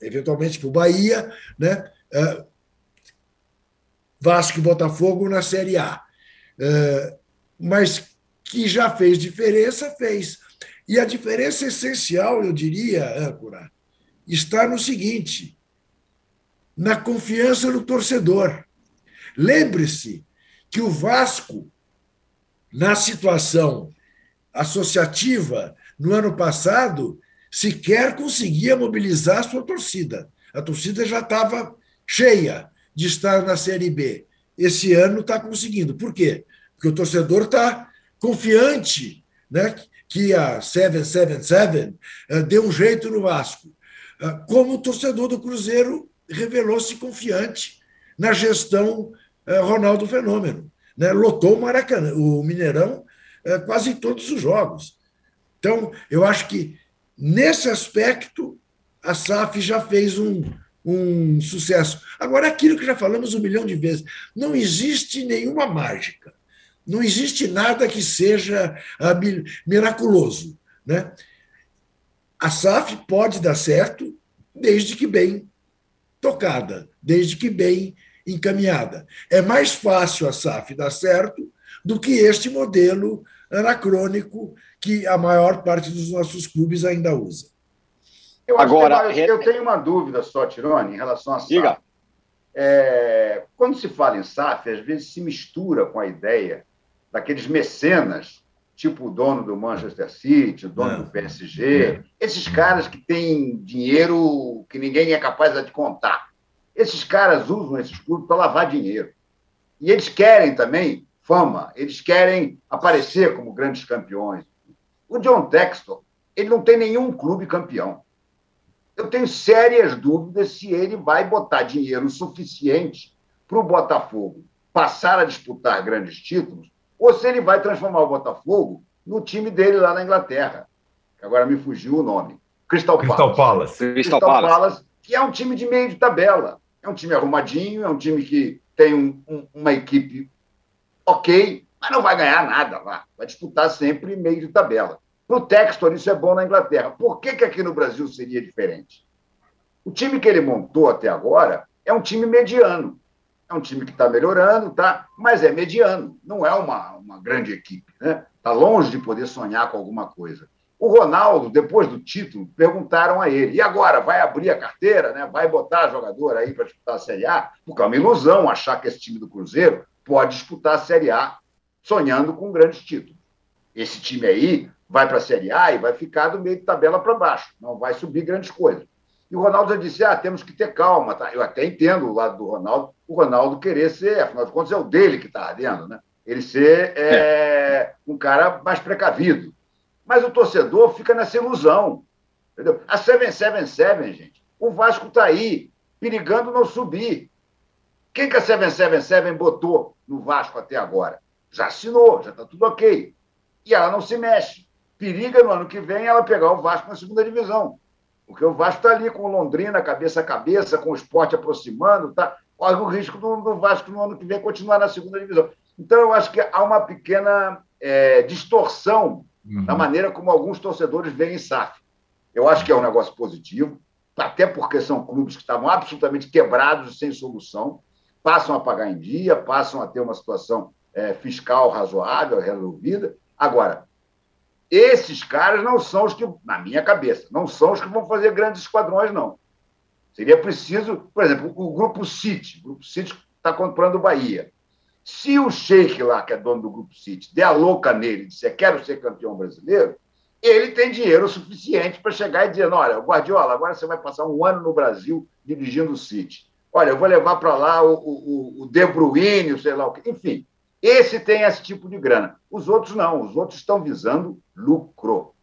C: eventualmente para o Bahia, né? Vasco e Botafogo na Série A. É, mas que já fez diferença, fez. E a diferença essencial, eu diria, âncora, está no seguinte: na confiança no torcedor. Lembre-se que o Vasco, na situação associativa no ano passado, sequer conseguia mobilizar sua torcida. A torcida já estava cheia de estar na Série B. Esse ano está conseguindo. Por quê? Porque o torcedor está confiante né, que a 777 uh, deu um jeito no Vasco. Uh, como o torcedor do Cruzeiro revelou-se confiante na gestão uh, Ronaldo Fenômeno. Né? Lotou o Maracanã, o Mineirão, quase em todos os jogos. Então, eu acho que, nesse aspecto, a SAF já fez um, um sucesso. Agora, aquilo que já falamos um milhão de vezes, não existe nenhuma mágica. Não existe nada que seja ah, miraculoso. Né? A SAF pode dar certo desde que bem tocada, desde que bem encaminhada. É mais fácil a SAF dar certo do que este modelo anacrônico que a maior parte dos nossos clubes ainda usa.
E: Eu Agora, eu, eu tenho uma dúvida só, Tirone, em relação à SAF. Diga. É, quando se fala em SAF, às vezes se mistura com a ideia daqueles mecenas, tipo o dono do Manchester City, o dono é. do PSG, é. esses caras que têm dinheiro que ninguém é capaz de contar. Esses caras usam esses clubes para lavar dinheiro. E eles querem também fama, eles querem aparecer como grandes campeões. O John Textor, ele não tem nenhum clube campeão. Eu tenho sérias dúvidas se ele vai botar dinheiro suficiente para o Botafogo passar a disputar grandes títulos ou se ele vai transformar o Botafogo no time dele lá na Inglaterra. Agora me fugiu o nome. Crystal,
D: Crystal Palace.
E: Crystal, Crystal Palace. Palace. que é um time de meio de tabela. É um time arrumadinho, é um time que tem um, um, uma equipe ok, mas não vai ganhar nada lá. Vai disputar sempre meio de tabela. Para o Textor, isso é bom na Inglaterra. Por que, que aqui no Brasil seria diferente? O time que ele montou até agora é um time mediano. É um time que está melhorando, tá? mas é mediano, não é uma, uma grande equipe. Né? Está longe de poder sonhar com alguma coisa. O Ronaldo, depois do título, perguntaram a ele: e agora? Vai abrir a carteira? Né? Vai botar jogador aí para disputar a Série A? Porque é uma ilusão achar que esse time do Cruzeiro pode disputar a Série A sonhando com grandes títulos. Esse time aí vai para a Série A e vai ficar do meio de tabela para baixo, não vai subir grandes coisas. E o Ronaldo já disse: ah, temos que ter calma. Tá? Eu até entendo o lado do Ronaldo, o Ronaldo querer ser, afinal de contas, é o dele que está ardendo, né? Ele ser é, é. um cara mais precavido. Mas o torcedor fica nessa ilusão. Entendeu? A 777, gente, o Vasco está aí, perigando não subir. Quem que a 777 botou no Vasco até agora? Já assinou, já está tudo ok. E ela não se mexe. Periga no ano que vem ela pegar o Vasco na segunda divisão. Porque o Vasco está ali com o Londrina, cabeça a cabeça, com o esporte aproximando, tá? corre o risco do, do, Vasco no ano que vem continuar na segunda divisão. Então, eu acho que há uma pequena é, distorção uhum. na maneira como alguns torcedores veem SAF. Eu acho que é um negócio positivo, até porque são clubes que estavam absolutamente quebrados e sem solução, passam a pagar em dia, passam a ter uma situação é, fiscal razoável, resolvida. Agora, esses caras não são os que, na minha cabeça, não são os que vão fazer grandes esquadrões, não. Seria preciso, por exemplo, o Grupo City. O Grupo City está comprando o Bahia. Se o Sheik lá, que é dono do Grupo City, der a louca nele e disser quero ser campeão brasileiro, ele tem dinheiro suficiente para chegar e dizer: olha, Guardiola, agora você vai passar um ano no Brasil dirigindo o City. Olha, eu vou levar para lá o, o, o De Bruyne, sei lá o quê. Enfim, esse tem esse tipo de grana. Os outros não, os outros estão visando lucro.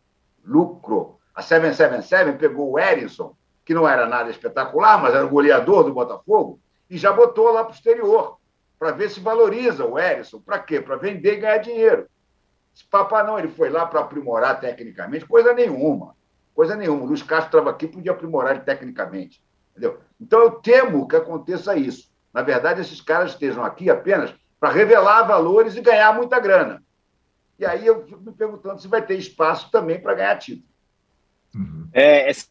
E: Lucro. A 777 pegou o Erisson, que não era nada espetacular, mas era o goleador do Botafogo, e já botou lá para o exterior, para ver se valoriza o Erisson. Para quê? Para vender e ganhar dinheiro. Esse papá não, ele foi lá para aprimorar tecnicamente, coisa nenhuma. Coisa nenhuma. O Luiz Castro estava aqui, podia aprimorar ele tecnicamente. Entendeu? Então eu temo que aconteça isso. Na verdade, esses caras estejam aqui apenas para revelar valores e ganhar muita grana. E aí eu fico me perguntando se vai ter espaço também para ganhar título.
B: Uhum. É, esse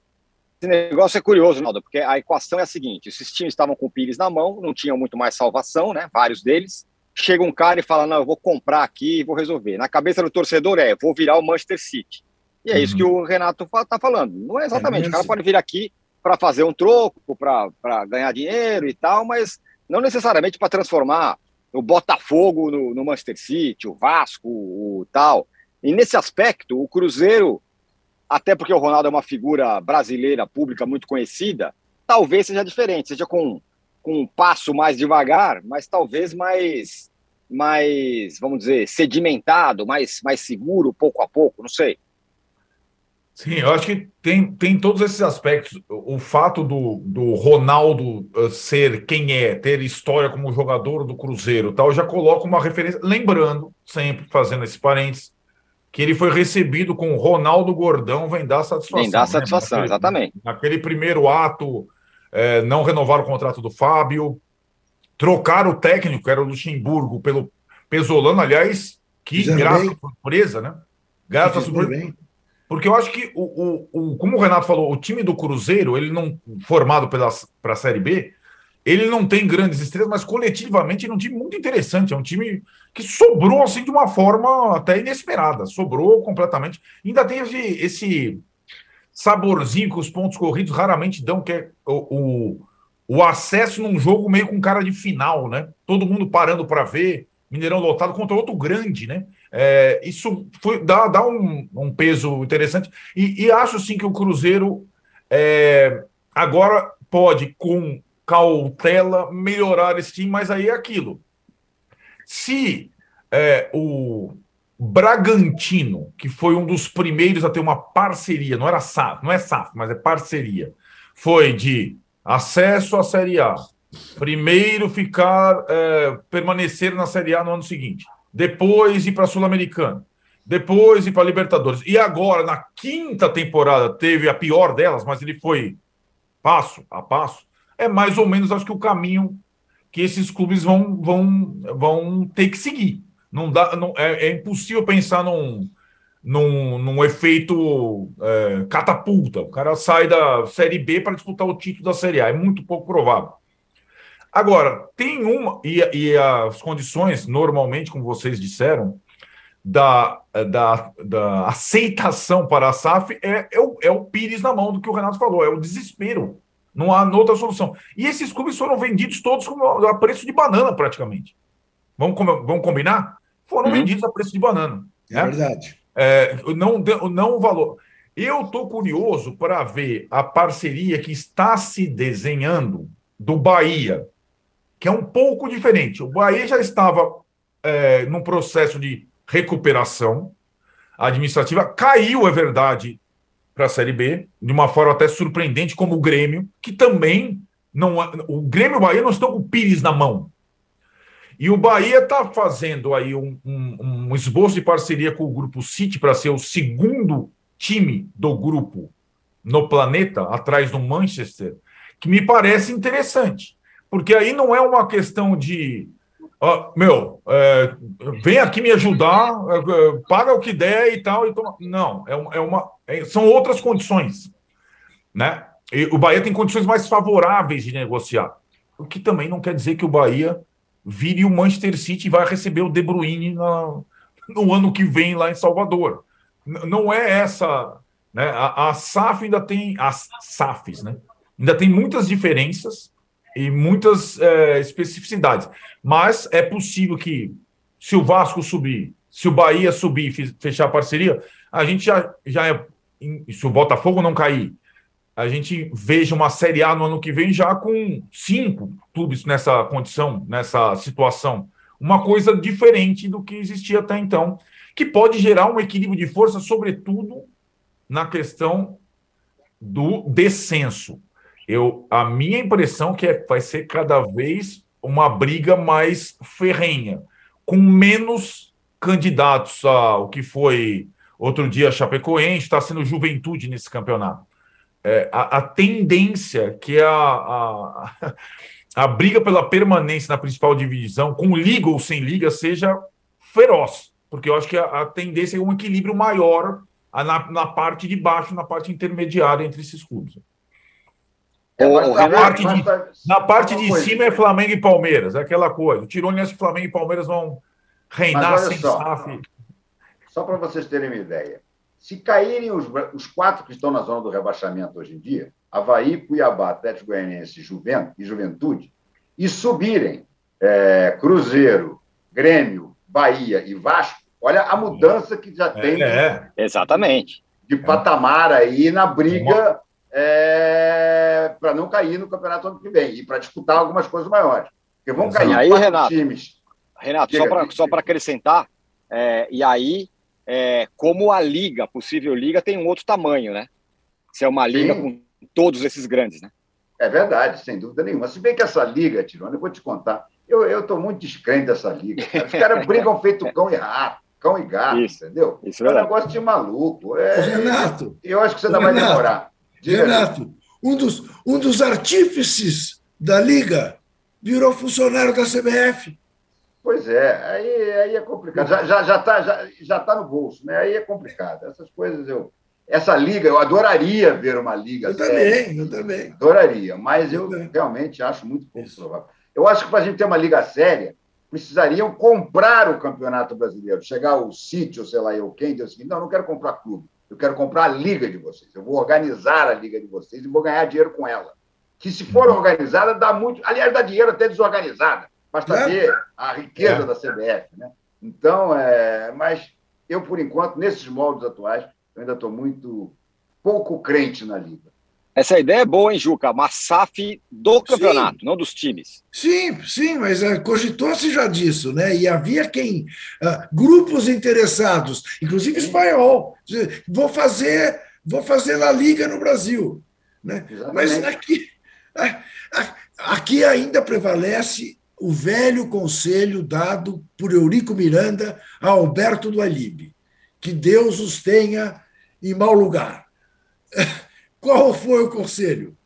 B: negócio é curioso, Naldo, porque a equação é a seguinte: esses times estavam com o Pires na mão, não tinham muito mais salvação, né? Vários deles. Chega um cara e fala: Não, eu vou comprar aqui e vou resolver. Na cabeça do torcedor é: vou virar o Manchester City. E é uhum. isso que o Renato está falando. Não é exatamente. É o cara pode vir aqui para fazer um troco, para ganhar dinheiro e tal, mas não necessariamente para transformar o Botafogo no, no, Manchester City, o Vasco, o tal. E nesse aspecto, o Cruzeiro, até porque o Ronaldo é uma figura brasileira pública muito conhecida, talvez seja diferente, seja com, com um passo mais devagar, mas talvez mais, mais, vamos dizer, sedimentado, mais, mais seguro, pouco a pouco, não sei.
D: Sim, eu acho que tem, tem todos esses aspectos. O fato do, do Ronaldo uh, ser quem é, ter história como jogador do Cruzeiro tal, já coloca uma referência. Lembrando, sempre fazendo esse parênteses, que ele foi recebido com o Ronaldo Gordão, vem dar satisfação. Vem
B: dar né? satisfação, naquele, exatamente.
D: Naquele primeiro ato, é, não renovaram o contrato do Fábio, trocaram o técnico, que era o Luxemburgo, pelo Pesolano, aliás, que graça surpresa, né? Graça surpresa. Porque eu acho que, o, o, o, como o Renato falou, o time do Cruzeiro, ele não formado para a Série B, ele não tem grandes estrelas, mas coletivamente é um time muito interessante. É um time que sobrou assim de uma forma até inesperada. Sobrou completamente. Ainda tem esse, esse saborzinho que os pontos corridos raramente dão, que é o, o, o acesso num jogo meio com cara de final, né? Todo mundo parando para ver, Mineirão lotado contra outro grande, né? É, isso foi, dá, dá um, um peso interessante. E, e, acho sim que o Cruzeiro é, agora pode, com cautela, melhorar esse time, mas aí é aquilo. Se é, o Bragantino, que foi um dos primeiros a ter uma parceria, não era SAF, não é SAF, mas é parceria, foi de acesso à Série A, primeiro ficar, é, permanecer na Série A no ano seguinte depois ir para Sul-Americana, depois ir para Libertadores. E agora, na quinta temporada, teve a pior delas, mas ele foi passo a passo. É mais ou menos, acho que, o caminho que esses clubes vão, vão, vão ter que seguir. Não dá, não, é, é impossível pensar num, num, num efeito é, catapulta. O cara sai da Série B para disputar o título da Série A. É muito pouco provável. Agora, tem uma, e, e as condições, normalmente, como vocês disseram, da, da, da aceitação para a SAF é, é, o, é o Pires na mão do que o Renato falou, é o desespero. Não há outra solução. E esses clubes foram vendidos todos a preço de banana, praticamente. Vamos, vamos combinar? Foram uhum. vendidos a preço de banana.
C: É né? verdade.
D: É, não, não o valor. Eu estou curioso para ver a parceria que está se desenhando do Bahia que é um pouco diferente. O Bahia já estava é, num processo de recuperação administrativa, caiu, é verdade, para a Série B, de uma forma até surpreendente, como o Grêmio, que também não. O Grêmio e o Bahia não estão com o Pires na mão. E o Bahia está fazendo aí um, um, um, esboço de parceria com o Grupo City para ser o segundo time do grupo no planeta, atrás do Manchester, que me parece interessante. Porque aí não é uma questão de. Meu, é, vem aqui me ajudar, é, paga o que der e tal. E toma. Não, é, é uma, é, são outras condições. Né? E o Bahia tem condições mais favoráveis de negociar. O que também não quer dizer que o Bahia vire o Manchester City e vai receber o De Bruyne na, no ano que vem lá em Salvador. N não é essa. Né? A, a SAF ainda tem. As SAFs, né? Ainda tem muitas diferenças e muitas é, especificidades. Mas é possível que, se o Vasco subir, se o Bahia subir e fechar parceria, a gente já, já é. Se o Botafogo não cair, a gente veja uma Série A no ano que vem já com cinco clubes nessa condição, nessa situação. Uma coisa diferente do que existia até então, que pode gerar um equilíbrio de força, sobretudo na questão do descenso. Eu, a minha impressão é que é, vai ser cada vez uma briga mais ferrenha, com menos candidatos ao que foi outro dia Chapecoense, está sendo juventude nesse campeonato. É, a, a, tendência que a, a, a briga pela permanência na principal divisão, com liga ou sem liga, seja feroz, porque eu acho que a, a tendência é um equilíbrio maior na, na parte de baixo, na parte intermediária entre esses clubes. É, na, parte de, na parte de cima é Flamengo e Palmeiras, é aquela coisa. O Tirone acha que Flamengo e Palmeiras vão reinar sem
E: só, SAF. Só para vocês terem uma ideia. Se caírem os, os, quatro que estão na zona do rebaixamento hoje em dia, Havaí, Cuiabá, Atlético Goianiense e Juventude, e subirem é, Cruzeiro, Grêmio, Bahia e Vasco, olha a mudança que já tem
B: é, de, exatamente
E: de patamar aí na briga é, para não cair no campeonato ano que vem e para disputar algumas coisas maiores. Porque vão cair
B: aí, Renato, times. Renato, só para acrescentar, é, e aí, é, como a liga, a possível liga, tem um outro tamanho, né? Se é uma liga Sim. com todos esses grandes, né?
E: É verdade, sem dúvida nenhuma. Se bem que essa liga, Tirone, eu vou te contar, eu estou muito descrente dessa liga. Os caras brigam feito cão e rato, cão e gato, isso, entendeu? Isso é um negócio de maluco. É,
C: Renato,
E: eu acho que você ainda vai demorar.
C: Renato, um dos, um dos artífices da Liga virou funcionário da CBF.
E: Pois é, aí, aí é complicado. Já está já, já tá, já, já tá no bolso, né? Aí é complicado. Essas coisas eu. Essa liga, eu adoraria ver uma liga.
C: Eu séria. também, eu também.
E: Adoraria, mas eu, eu realmente acho muito pouco provável. Eu acho que para a gente ter uma liga séria, precisariam comprar o Campeonato Brasileiro. Chegar o sítio, sei lá eu quem, assim, não, não quero comprar clube. Eu quero comprar a liga de vocês. Eu vou organizar a liga de vocês e vou ganhar dinheiro com ela. Que se for organizada, dá muito. Aliás, dá dinheiro até desorganizada. Basta é. ver a riqueza é. da CBF. Né? Então, é... mas eu, por enquanto, nesses moldes atuais, eu ainda estou muito pouco crente na liga.
B: Essa ideia é boa, hein, Juca? Uma SAF do campeonato, sim. não dos times.
C: Sim, sim, mas uh, cogitou-se já disso, né? E havia quem, uh, grupos interessados, inclusive espanhol, vou fazer, vou fazer a Liga no Brasil. Né? Mas aqui, aqui ainda prevalece o velho conselho dado por Eurico Miranda a Alberto do Alibe, que Deus os tenha em mau lugar. Qual foi o conselho?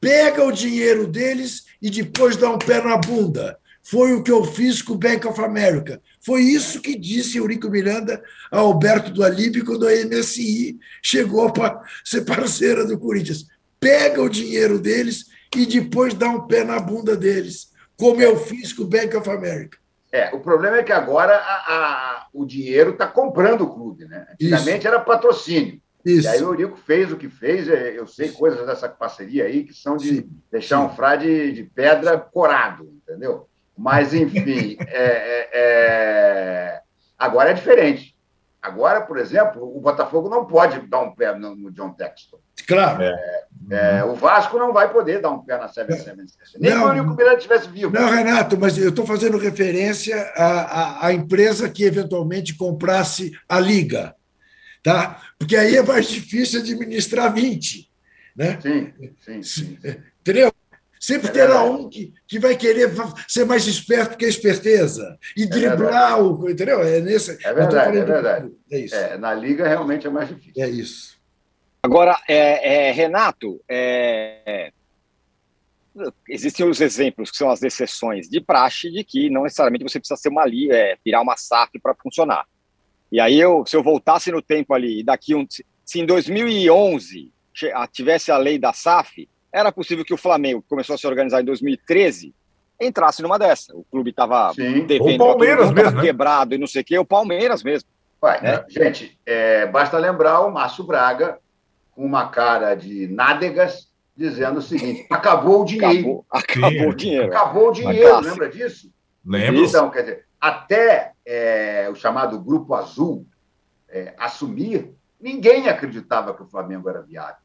C: Pega o dinheiro deles e depois dá um pé na bunda. Foi o que eu fiz com o Bank of America. Foi isso que disse Eurico Miranda a Alberto do Alibe quando a MSI chegou para ser parceira do Corinthians. Pega o dinheiro deles e depois dá um pé na bunda deles, como eu fiz com o Bank of America.
E: É, o problema é que agora a, a, o dinheiro está comprando o clube. Né? Antigamente Isso. era patrocínio. Isso. E aí o Eurico fez o que fez, é, eu sei coisas dessa parceria aí que são de Sim. deixar um frade de pedra corado, entendeu? Mas, enfim, é, é, é, agora é diferente. Agora, por exemplo, o Botafogo não pode dar um pé no, no John Texton.
C: Claro.
E: É, é, o Vasco não vai poder dar um pé na CBC. Nem não, o Eurico Miranda estivesse vivo.
C: Não, Renato, mas eu estou fazendo referência à, à, à empresa que eventualmente comprasse a Liga tá? Porque aí é mais difícil administrar 20, né?
E: Sim, sim. sim.
C: Entendeu? Sempre é terá um que, que vai querer ser mais esperto que a esperteza e é driblar o. Entendeu?
E: É, nesse, é verdade, é verdade. É isso. É, na liga realmente é mais difícil.
C: É isso.
B: Agora, é, é, Renato, é, existem os exemplos que são as exceções de praxe de que não necessariamente você precisa ser uma ali, é, virar uma SAF para funcionar. E aí, eu, se eu voltasse no tempo ali, daqui um, se em 2011 tivesse a lei da SAF, era possível que o Flamengo, que começou a se organizar em 2013, entrasse numa dessa. O clube estava
D: devendo, o Palmeiras mesmo, né?
B: quebrado e não sei o quê, o Palmeiras mesmo.
E: Ué, né? Gente, é, basta lembrar o Márcio Braga com uma cara de nádegas dizendo o seguinte: acabou o dinheiro.
B: Acabou, acabou o dinheiro.
E: Acabou o dinheiro, lembra disso?
D: Lembro.
E: Então, quer dizer, até é, o chamado Grupo Azul é, assumir, ninguém acreditava que o Flamengo era viável.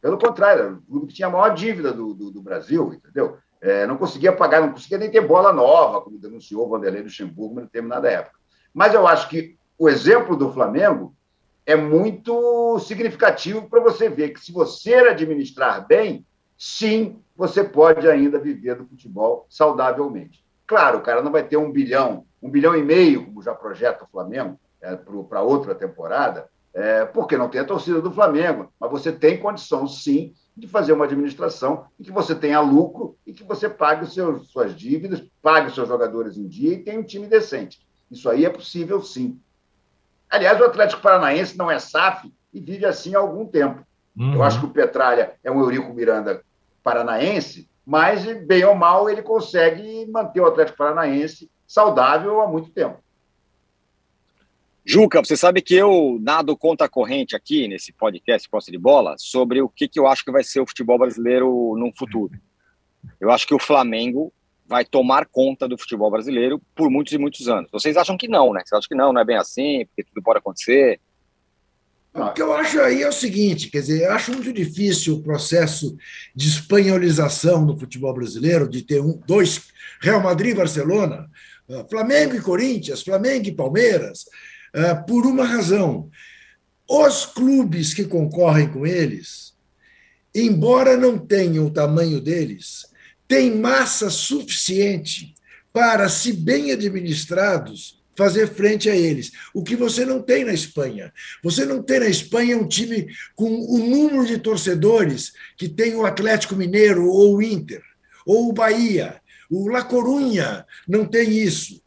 E: Pelo contrário, era o clube que tinha a maior dívida do, do, do Brasil, entendeu? É, não conseguia pagar, não conseguia nem ter bola nova, como denunciou o Vanderlei Luxemburgo no determinada época. Mas eu acho que o exemplo do Flamengo é muito significativo para você ver que se você administrar bem, sim, você pode ainda viver do futebol saudavelmente. Claro, o cara não vai ter um bilhão, um bilhão e meio, como já projeta o Flamengo, é, para outra temporada, é, porque não tem a torcida do Flamengo, mas você tem condição, sim, de fazer uma administração em que você tenha lucro e que você pague os seus, suas dívidas, pague os seus jogadores em dia e tenha um time decente. Isso aí é possível, sim. Aliás, o Atlético Paranaense não é SAF e vive assim há algum tempo. Uhum. Eu acho que o Petralha é um Eurico Miranda paranaense, mas, bem ou mal, ele consegue manter o Atlético Paranaense saudável há muito tempo.
B: Juca, você sabe que eu nado conta corrente aqui nesse podcast Posse de Bola sobre o que, que eu acho que vai ser o futebol brasileiro no futuro. Eu acho que o Flamengo vai tomar conta do futebol brasileiro por muitos e muitos anos. Vocês acham que não, né? Vocês acham que não, não é bem assim, porque tudo pode acontecer.
C: O que eu acho aí é o seguinte, quer dizer, eu acho muito difícil o processo de espanholização do futebol brasileiro, de ter um, dois Real Madrid e Barcelona, ah, Flamengo e Corinthians, Flamengo e Palmeiras, ah, por uma razão. Os clubes que concorrem com eles, embora não tenham o tamanho deles, tem massa suficiente para, se bem administrados, fazer frente a eles. O que você não tem na Espanha. Você não tem na Espanha um time com o número de torcedores que tem o Atlético Mineiro ou o Inter, ou o Bahia. O La Corunha não tem isso.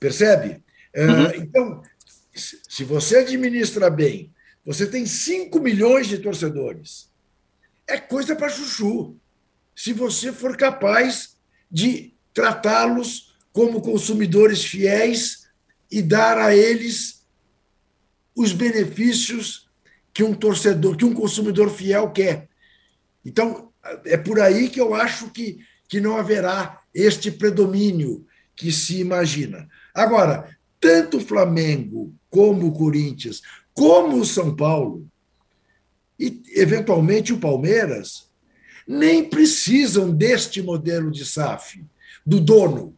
C: Percebe? Ah, uhum. Então, se você administra bem, você tem 5 milhões de torcedores. É coisa para chuchu se você for capaz de tratá-los como consumidores fiéis e dar a eles os benefícios que um torcedor, que um consumidor fiel quer. Então, é por aí que eu acho que, que não haverá este predomínio que se imagina. Agora, tanto o Flamengo como o Corinthians, como o São Paulo, e eventualmente o Palmeiras, nem precisam deste modelo de SAF, do dono.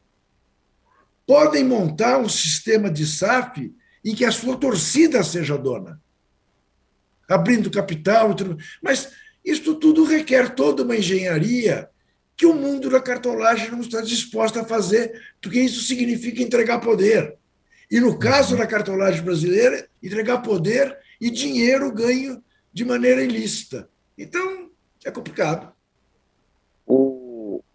C: Podem montar um sistema de SAF em que a sua torcida seja dona, abrindo capital, mas isso tudo requer toda uma engenharia que o mundo da cartolagem não está disposto a fazer, porque isso significa entregar poder. E no caso da cartolagem brasileira, entregar poder e dinheiro ganho de maneira ilícita. Então, é complicado.
B: O,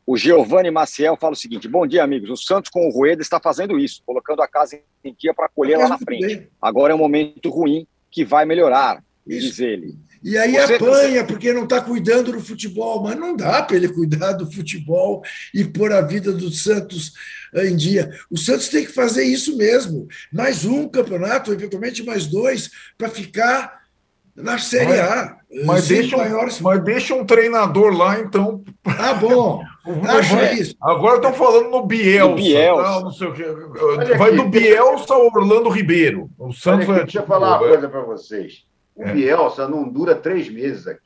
B: o Giovanni Maciel fala o seguinte: bom dia, amigos. O Santos com o Rueda está fazendo isso, colocando a casa em dia para colher lá na frente. Bem. Agora é um momento ruim que vai melhorar, isso. diz ele.
C: E aí você, apanha você... porque não está cuidando do futebol, mas não dá para ele cuidar do futebol e pôr a vida do Santos em dia. O Santos tem que fazer isso mesmo. Mais um campeonato, eventualmente mais dois, para ficar na Série A.
D: Mas deixa, maiores... mas deixa um treinador lá, então.
C: Ah, bom.
D: Acha isso. Agora estão falando no Bielsa. Bielsa. Tá? Não sei o quê. Vai do Bielsa ao Orlando Ribeiro. O Santos
E: aqui, Deixa eu falar uma coisa para vocês. O é. Bielsa não dura três meses aqui.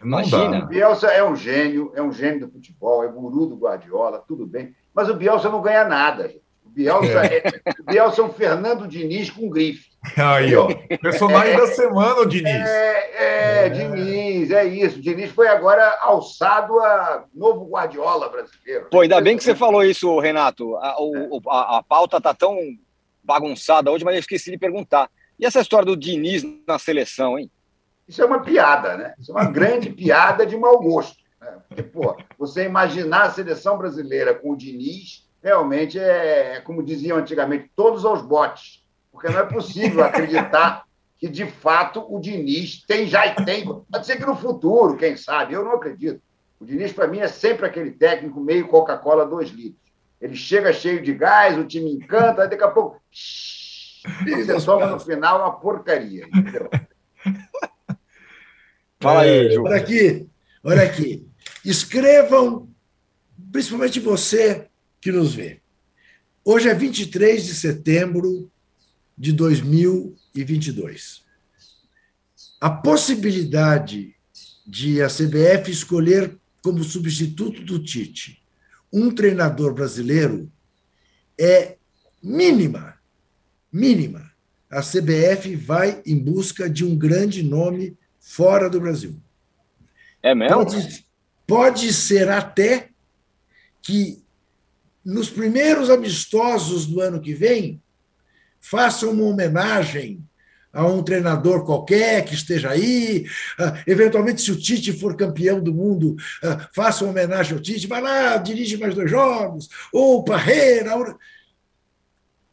D: Não Imagina.
E: Dá. O Bielsa é um gênio, é um gênio do futebol, é guru do Guardiola, tudo bem. Mas o Bielsa não ganha nada, gente. Bielsa é, o Bielsa é um Fernando Diniz com grife.
D: Aí, ó. Personagem da semana, o Diniz.
E: É, é, é, Diniz, é isso. Diniz foi agora alçado a novo Guardiola brasileiro.
B: Pô, ainda bem que você falou isso, Renato. A, o, a, a pauta tá tão bagunçada hoje, mas eu esqueci de perguntar. E essa história do Diniz na seleção, hein?
E: Isso é uma piada, né? Isso é uma grande piada de mau gosto. Né? Porque, pô, você imaginar a seleção brasileira com o Diniz, realmente é, como diziam antigamente, todos aos botes. Porque não é possível acreditar que, de fato, o Diniz tem, já tem. Pode ser que no futuro, quem sabe, eu não acredito. O Diniz, para mim, é sempre aquele técnico meio Coca-Cola 2 litros. Ele chega cheio de gás, o time encanta, aí daqui a pouco. Você toma no final uma porcaria, entendeu?
C: Fala aí, Ju. Olha aqui, olha aqui. Escrevam, principalmente você que nos vê. Hoje é 23 de setembro de 2022. A possibilidade de a CBF escolher como substituto do Tite um treinador brasileiro é mínima. Mínima. A CBF vai em busca de um grande nome fora do Brasil.
B: É mesmo?
C: Pode, pode ser até que nos primeiros amistosos do ano que vem façam uma homenagem a um treinador qualquer que esteja aí. Uh, eventualmente, se o Tite for campeão do mundo, uh, faça uma homenagem ao Tite, vai lá, dirige mais dois jogos, ou Parreira. Ou...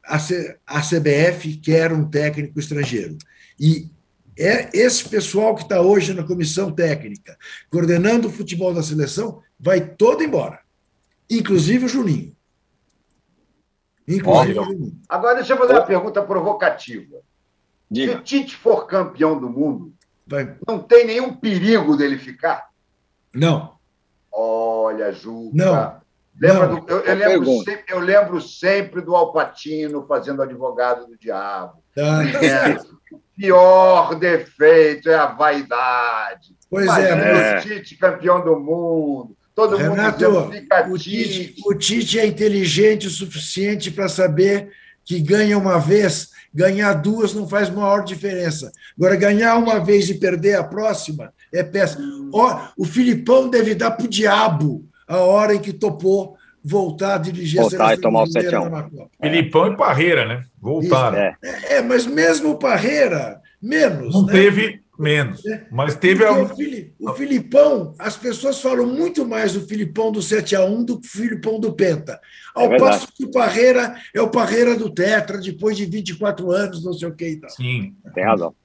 C: A, C, a CBF quer um técnico estrangeiro. E é esse pessoal que está hoje na comissão técnica, coordenando o futebol da seleção, vai todo embora, inclusive o Juninho.
E: Inclusive o Juninho. Agora, deixa eu fazer uma pergunta provocativa. Diga. Se o Tite for campeão do mundo, vai. não tem nenhum perigo dele ficar?
C: Não.
E: Olha, Juca.
C: Não.
E: Lembra não. Do, eu, eu, lembro sempre, eu, lembro sempre, do Alpatino fazendo advogado do diabo. Ah, é, pior defeito é a vaidade.
C: Pois é, Imagina
E: é. O Tite campeão do mundo. Todo Renato, mundo fica
C: o Tite, o Tite é inteligente o suficiente para saber que ganha uma vez, ganhar duas não faz maior diferença. Agora, ganhar uma vez e perder a próxima é péssimo. O Filipão deve dar para o diabo a hora em que topou voltar a dirigir
B: voltar a seleção e tomar o 7 a 1.
D: Filipão e Parreira, né? Voltaram.
C: É. é. mas mesmo o Parreira, menos.
D: Não
C: né?
D: teve menos. É. Mas teve a...
C: o, Filipão, as pessoas falam muito mais do Filipão do 7 a 1 do que o Filipão do Penta. Ao é passo que o Parreira é o Parreira do Tetra, depois de 24 anos, não sei o que e tal.
B: Sim, tem razão.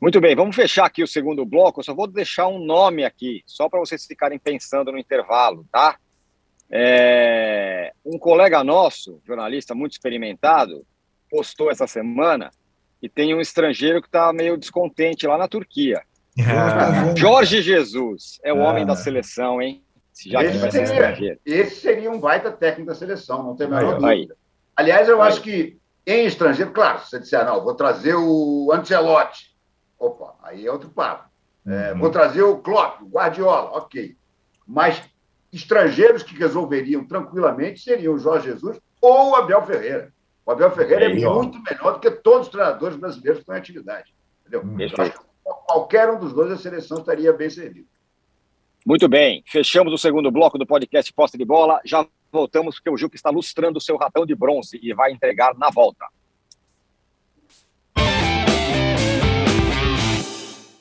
B: Muito bem, vamos fechar aqui o segundo bloco. Eu só vou deixar um nome aqui, só para vocês ficarem pensando no intervalo, tá? É... Um colega nosso, jornalista muito experimentado, postou essa semana e tem um estrangeiro que está meio descontente lá na Turquia. Ah. Jorge Jesus é o ah. homem da seleção, hein?
E: Já esse, vai ser seria, esse seria um baita técnico da seleção, não tem a menor dúvida. Aí. Aliás, eu aí. acho que em estrangeiro, claro, se você disser, não, vou trazer o Ancelotti, opa, aí é outro papo. É, uhum. Vou trazer o Klopp, o Guardiola, ok. Mas estrangeiros que resolveriam tranquilamente seriam o Jorge Jesus ou o Abel Ferreira. O Abel Ferreira é, é muito melhor do que todos os treinadores brasileiros que estão em atividade. Entendeu? Qualquer um dos dois, a seleção estaria bem servida.
B: Muito bem. Fechamos o segundo bloco do podcast Posta de Bola. Já voltamos porque o Juca está lustrando o seu ratão de bronze e vai entregar na volta.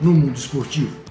C: no mundo esportivo.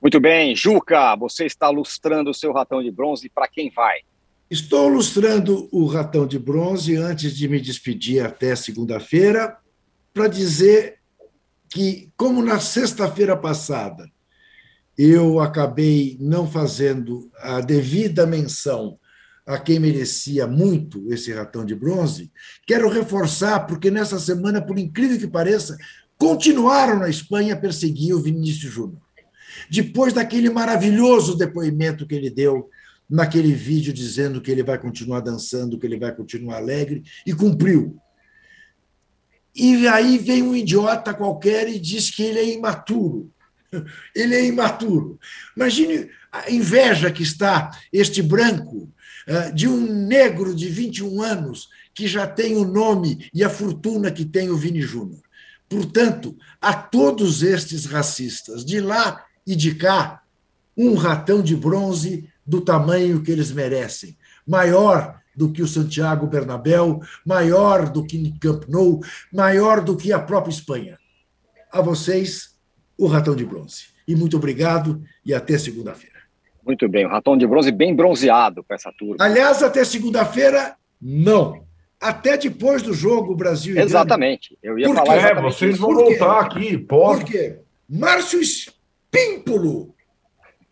B: Muito bem, Juca, você está lustrando o seu ratão de bronze para quem vai?
C: Estou lustrando o ratão de bronze antes de me despedir até segunda-feira para dizer que, como na sexta-feira passada eu acabei não fazendo a devida menção a quem merecia muito esse ratão de bronze, quero reforçar, porque nessa semana, por incrível que pareça, continuaram na Espanha a perseguir o Vinícius Júnior. Depois daquele maravilhoso depoimento que ele deu naquele vídeo dizendo que ele vai continuar dançando, que ele vai continuar alegre, e cumpriu. E aí vem um idiota qualquer e diz que ele é imaturo. Ele é imaturo. Imagine a inveja que está este branco eh, de um negro de 21 anos que já tem o nome e a fortuna que tem o Vini Júnior. Portanto, a todos estes racistas, de lá e de cá, um ratão de bronze do tamanho que eles merecem, maior do que o Santiago Bernabéu, maior do que Camp Nou, maior do que a própria Espanha. A vocês, o ratão de bronze. E muito obrigado e até segunda-feira.
B: Muito bem, o ratão de bronze bem bronzeado para essa turma.
C: Aliás, até segunda-feira, não. Até depois do jogo Brasil
B: e Exatamente. Eu ia
D: Por
B: falar
D: É, vocês vão voltar aqui, pode.
C: Por quê? Márcio Espímpolo,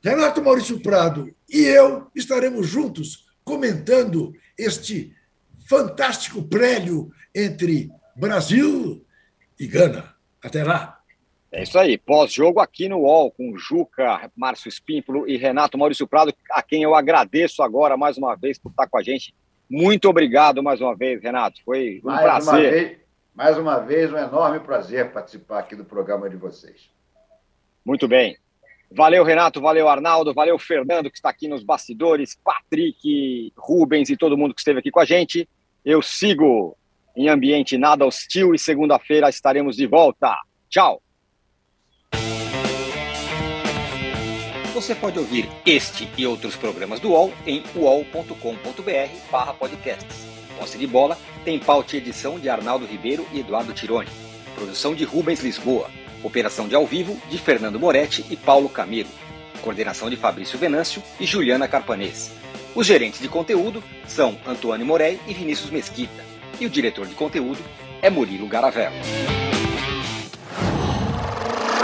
C: Renato Maurício Prado e eu estaremos juntos comentando este fantástico prélio entre Brasil e Gana. Até lá.
B: É isso aí, pós-jogo aqui no UOL, com Juca, Márcio Espímpolo e Renato Maurício Prado, a quem eu agradeço agora mais uma vez por estar com a gente. Muito obrigado mais uma vez, Renato. Foi um
E: mais
B: prazer.
E: Uma vez, mais uma vez, um enorme prazer participar aqui do programa de vocês.
B: Muito bem. Valeu, Renato, valeu, Arnaldo, valeu, Fernando, que está aqui nos bastidores, Patrick, Rubens e todo mundo que esteve aqui com a gente. Eu sigo em ambiente nada hostil e segunda-feira estaremos de volta. Tchau! Você pode ouvir este e outros programas do UOL em uol.com.br podcasts. Posse de bola tem pauta e edição de Arnaldo Ribeiro e Eduardo Tironi. Produção de Rubens Lisboa. Operação de ao vivo de Fernando Moretti e Paulo Camilo. Coordenação de Fabrício Venâncio e Juliana Carpanês. Os gerentes de conteúdo são Antônio Morei e Vinícius Mesquita. E o diretor de conteúdo é Murilo Garavello.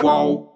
F: Qual?